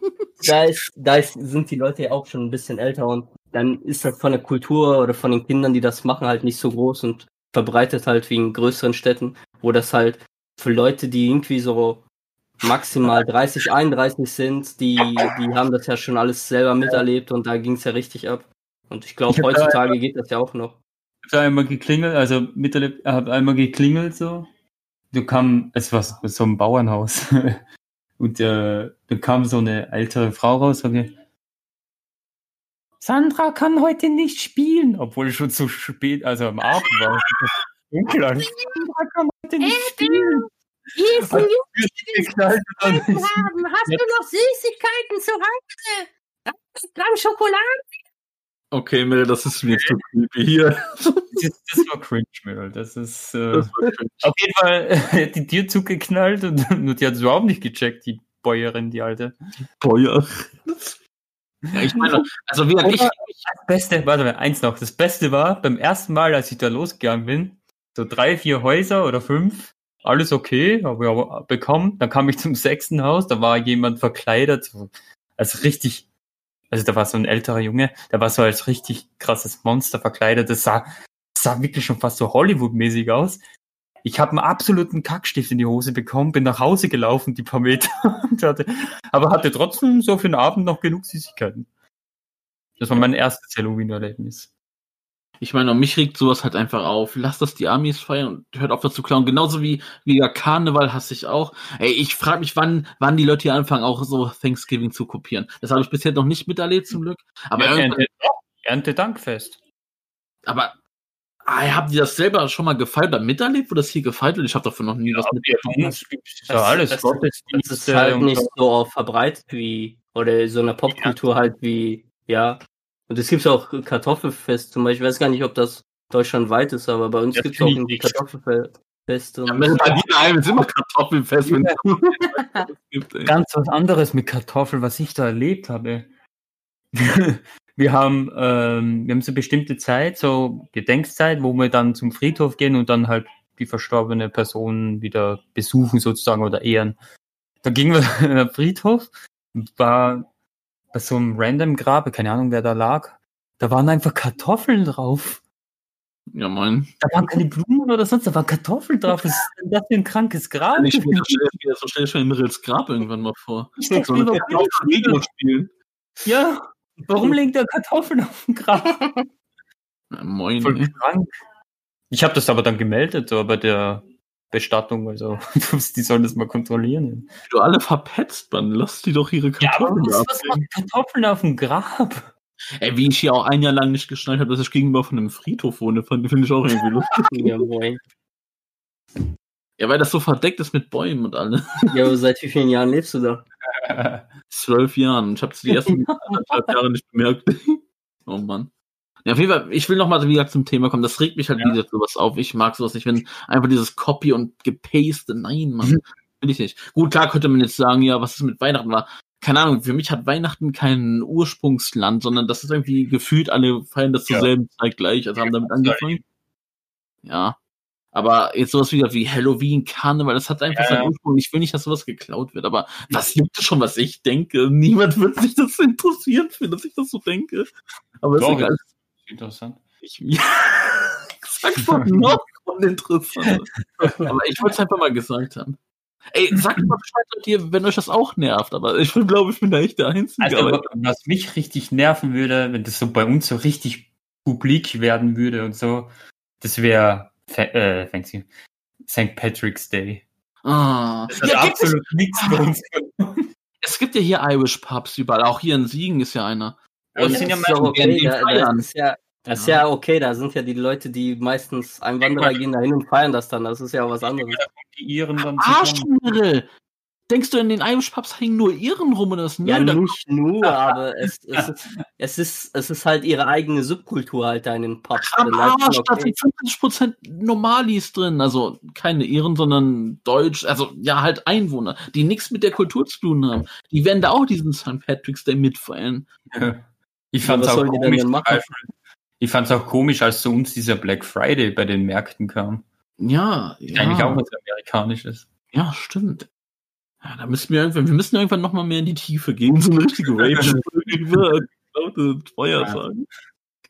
Da ist, da ist, sind die Leute ja auch schon ein bisschen älter und dann ist das von der Kultur oder von den Kindern, die das machen, halt nicht so groß und verbreitet halt wie in größeren Städten, wo das halt für Leute, die irgendwie so maximal 30, 31 sind, die, die haben das ja schon alles selber miterlebt und da ging es ja richtig ab. Und ich glaube, heutzutage geht das ja auch noch. Ich habe einmal geklingelt, also miterlebt, habe einmal geklingelt so. Du kam, es war so ein Bauernhaus. *laughs* Und äh, da kam so eine ältere Frau raus und sagte, Sandra kann heute nicht spielen, obwohl es schon zu spät, also am Abend war. *laughs* Dunkel. an. Sandra kann heute nicht spielen. Hier ist ein. Hast du noch Süßigkeiten zu Hause? Gramm Schokolade? Okay, Mel, das ist mir zu creepy hier. Das, ist- das war cringe, Meryl. Das ist äh, Das war cringe. auf jeden Fall er *laughs* hat die Tür zugeknallt und, und die hat es überhaupt nicht gecheckt, die Bäuerin, die alte. Boah, ja. ja, ich meine, also wie gesagt, ich, Oder- Das Beste, warte mal, eins noch. Das Beste war, beim ersten Mal, als ich da losgegangen bin, so drei, vier Häuser oder fünf, alles okay, habe ich aber bekommen. Dann kam ich zum sechsten Haus, da war jemand verkleidet, so, als richtig, also da war so ein älterer Junge, der war so als richtig krasses Monster verkleidet. Das sah, sah wirklich schon fast so Hollywood-mäßig aus. Ich habe einen absoluten Kackstift in die Hose bekommen, bin nach Hause gelaufen, die paar Meter, *laughs* hatte, aber hatte trotzdem so für den Abend noch genug Süßigkeiten. Das war mein erstes Halloween-Erlebnis. Ich meine, mich regt sowas halt einfach auf. Lasst das die Amis feiern und hört auf, das zu klauen. Genauso wie, wie der Karneval hasse ich auch. Ey, ich frage mich, wann, wann die Leute hier anfangen, auch so Thanksgiving zu kopieren. Das habe ich bisher noch nicht miterlebt, zum Glück. Aber, Ja, irgendwann, Ernte, Erntedankfest. aber Ah, habt ihr das selber schon mal gefeiert oder miterlebt, wo das hier gefeiert wird? Ich habe davon noch nie was mitbekommen. Das ist ja alles das, das Gottesdienste ist halt nicht so. so verbreitet wie, oder so eine Popkultur halt wie, ja. Und es gibt auch Kartoffelfest zum Beispiel. Ich weiß gar nicht, ob das deutschlandweit ist, aber bei uns gibt es auch nicht. Kartoffelfest. Und Ja, bei dir daheim ist immer Kartoffelfest, wenn es *laughs* gibt. Ganz was anderes mit Kartoffeln, was ich da erlebt habe. *laughs* wir haben, ähm, wir haben so bestimmte Zeit, so Gedenkszeit, wo wir dann zum Friedhof gehen und dann halt die verstorbene Person wieder besuchen sozusagen oder ehren. Da gingen wir *laughs* in den Friedhof, war bei so einem random Grab, keine Ahnung, wer da lag. Da waren einfach Kartoffeln drauf. Ja, moin. Da waren keine Blumen oder sonst, da waren Kartoffeln drauf. Was ist denn das für ein krankes Grab? Ich stelle so stell ich mir Mirrels Grab irgendwann mal vor. Ich So eine Kartoffeln spielen. Ja, warum legt er Kartoffeln auf den Grab? *laughs* Ja, moin. Voll krank. Ich habe das aber dann gemeldet, so bei der Bestattung, also *laughs* die sollen das mal kontrollieren. Du alle verpetzt, Mann. Lass die doch ihre Kartoffeln was, da was macht Kartoffeln auf dem Grab? Ey, wie ich hier auch ein Jahr lang nicht geschnallt habe, dass ich gegenüber von einem Friedhof wohne, fand- finde ich auch irgendwie lustig. *laughs* ja. Ja, weil das so verdeckt ist mit Bäumen und alles. Ja, aber seit wie vielen Jahren lebst du da? Zwölf Jahren. Ich habe es die ersten *laughs* anderthalb Jahre nicht bemerkt. oh Mann. Ja, auf jeden Fall, ich will nochmal wieder zum Thema kommen. Das regt mich halt Ja. wieder sowas auf. Ich mag sowas nicht, wenn einfach dieses Copy und Gepaste. Nein, Mann. Will ich nicht. Gut, klar könnte man jetzt sagen, ja, was ist mit Weihnachten? war? Keine Ahnung, für mich hat Weihnachten kein Ursprungsland, sondern das ist irgendwie gefühlt, alle feiern das zur Ja. selben Zeit gleich, also haben damit angefangen. Ja. Aber jetzt sowas wieder wie Halloween, Karneval, das hat einfach Ja, seinen. Ursprung. Ich will nicht, dass sowas geklaut wird, aber was juckt es schon, was ich denke? Niemand wird sich das *laughs* interessieren, für dass ich das so denke. Aber ist Doch, egal. Interessant. Ich, *laughs* ja, sag's doch noch uninteressant. aber ich wollte es einfach mal gesagt haben. Ey, sagt mal Bescheid, Leute, wenn euch das auch nervt, aber ich glaube, ich bin da echt der Einzige. Also, was mich richtig nerven würde, wenn das so bei uns so richtig publik werden würde und so, das wäre äh. St. Patrick's Day. ah, Das hat ja, absolut nichts bei uns. es gibt ja hier Irish Pubs überall, auch hier in Siegen ist ja einer. Das Ja, sind ja das ist doch Menschen, die okay, da, feiern. das ist ja, das ist ja okay, da sind ja die Leute, die meistens Einwanderer gehen da hin und feiern das dann, das ist ja auch was anderes. Die Iren dann! Denkst du, in den Irish Pubs hängen nur Iren rum oder ist Ja, nicht *laughs* nur, aber es, es, ist, es, ist, es ist halt ihre eigene Subkultur halt da in den Pubs. Am. Das Arsch, da sind 50% Normalis drin. Also keine Iren, sondern Deutsch, also ja, halt Einwohner, die nichts mit der Kultur zu tun haben. Die werden da auch diesen St. Patrick's Day mitfeiern. *laughs* Ich Ja, fand's was auch komisch. auch komisch, als zu uns dieser Black Friday bei den Märkten kam. Ja, Ja. Eigentlich auch was Amerikanisches. ja, stimmt. Ja, da müssen wir irgendwann, wir müssen irgendwann noch mal mehr in die Tiefe gehen, so eine richtige Rage *laughs* geklaute Feuersagen.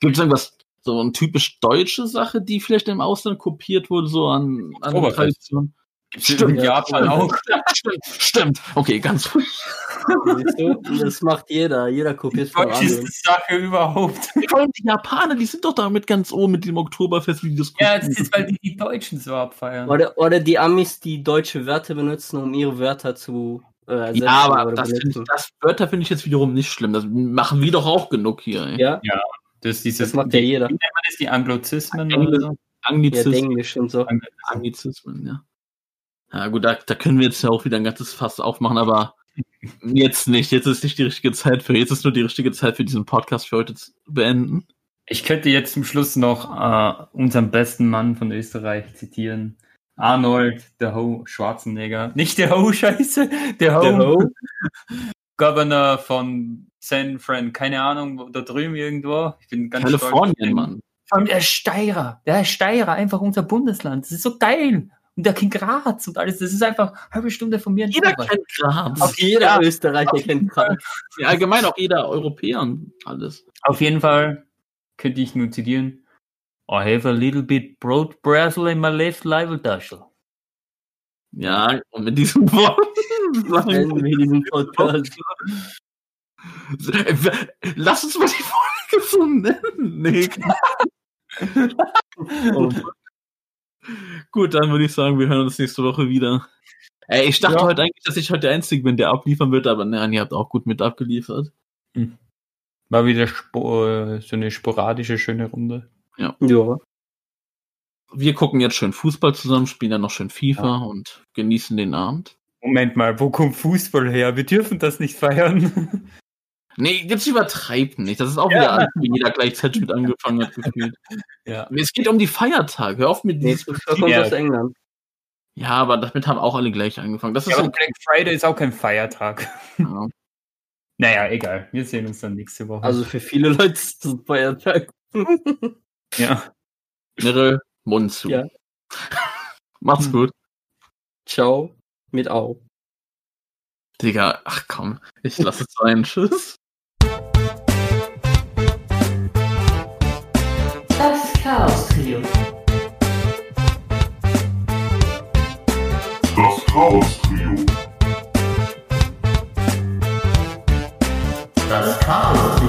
Gibt es irgendwas, so eine typisch deutsche Sache, die vielleicht im Ausland kopiert wurde, so an, an. Tradition? Stimmt, Ja, Japan auch. *laughs* Stimmt, stimmt. Okay, ganz ruhig. Das macht jeder, jeder kopiert von anderen. Deutscheste Sache überhaupt. *laughs* Vor allem die Japaner, die sind doch damit ganz oben mit dem Oktoberfest, wie die das Ja, das ist, weil die die Deutschen so abfeiern. Oder, oder die Amis, die deutsche Wörter benutzen, um ihre Wörter zu äh, ersetzen ja, aber das, ich, das Wörter finde ich jetzt wiederum nicht schlimm. Das machen wir doch auch genug hier. Ey. Ja, Das, ist dieses, das macht ja jeder. Wie nennt man das, die Anglozismen Anglo- oder so? Ja, Anglizismen. Englisch und so. Anglizismen, ja. Ja gut, da, da können wir jetzt ja auch wieder ein ganzes Fass aufmachen, aber jetzt nicht. Jetzt ist nicht die richtige Zeit für. Jetzt ist nur die richtige Zeit für diesen Podcast für heute zu beenden. Ich könnte jetzt zum Schluss noch äh, unseren besten Mann von Österreich zitieren. Arnold, der Ho Schwarzenegger. Nicht der Ho, *laughs* scheiße. Der Ho. Der Ho. Governor von San Fran, keine Ahnung, da drüben irgendwo. Ich bin ganz stolz Kalifornien, den. Mann. Vor allem der Steirer. Der Steirer, einfach unser Bundesland. Das ist so geil. Und der kennt Graz und alles. Das ist einfach eine halbe Stunde von mir Jeder kennt Graz. Auch jeder Ja. Österreicher Auf jeden kennt Kram. Ja, allgemein auch jeder Europäer und alles. Auf jeden Fall könnte ich nur zitieren. I have a little bit broad bristle in my left Leibertaschel. Ja, und mit diesem Wort. *laughs* Wir diesen Podcast. Lass uns mal die Folge so nennen. Nee. *laughs* Oh, Gut, dann würde ich sagen, wir hören uns nächste Woche wieder. Ey, ich dachte Ja. heute eigentlich, dass ich heute der Einzige bin, der abliefern wird, aber nein, ihr habt auch gut mit abgeliefert. War wieder äh, so eine sporadische, schöne Runde. ja. wir gucken jetzt schön Fußball zusammen, spielen dann noch schön FIFA und genießen den Abend. Moment mal, wo kommt Fußball her? Wir dürfen das nicht feiern. Nee, jetzt übertreibt nicht. Das ist auch Ja. wieder alles, wie jeder gleichzeitig mit angefangen hat gefühlt. *laughs* Ja. Es geht um die Feiertage. Hör auf mit Nee, dieses Fußball kommt Ja. aus England. Ja, aber damit haben auch alle gleich angefangen. Das ist Ja, so. aber Black Friday ist auch kein Feiertag. *laughs* Ja. Naja, egal. Wir sehen uns dann nächste Woche. Also für viele Leute ist das ein Feiertag. *laughs* ja. Mirre, Mund zu. Ja. Macht's Hm. gut. Ciao. Mit Au. Digga, ach komm. Ich lasse es sein. Tschüss. That's Trio. Das Chaos Trio.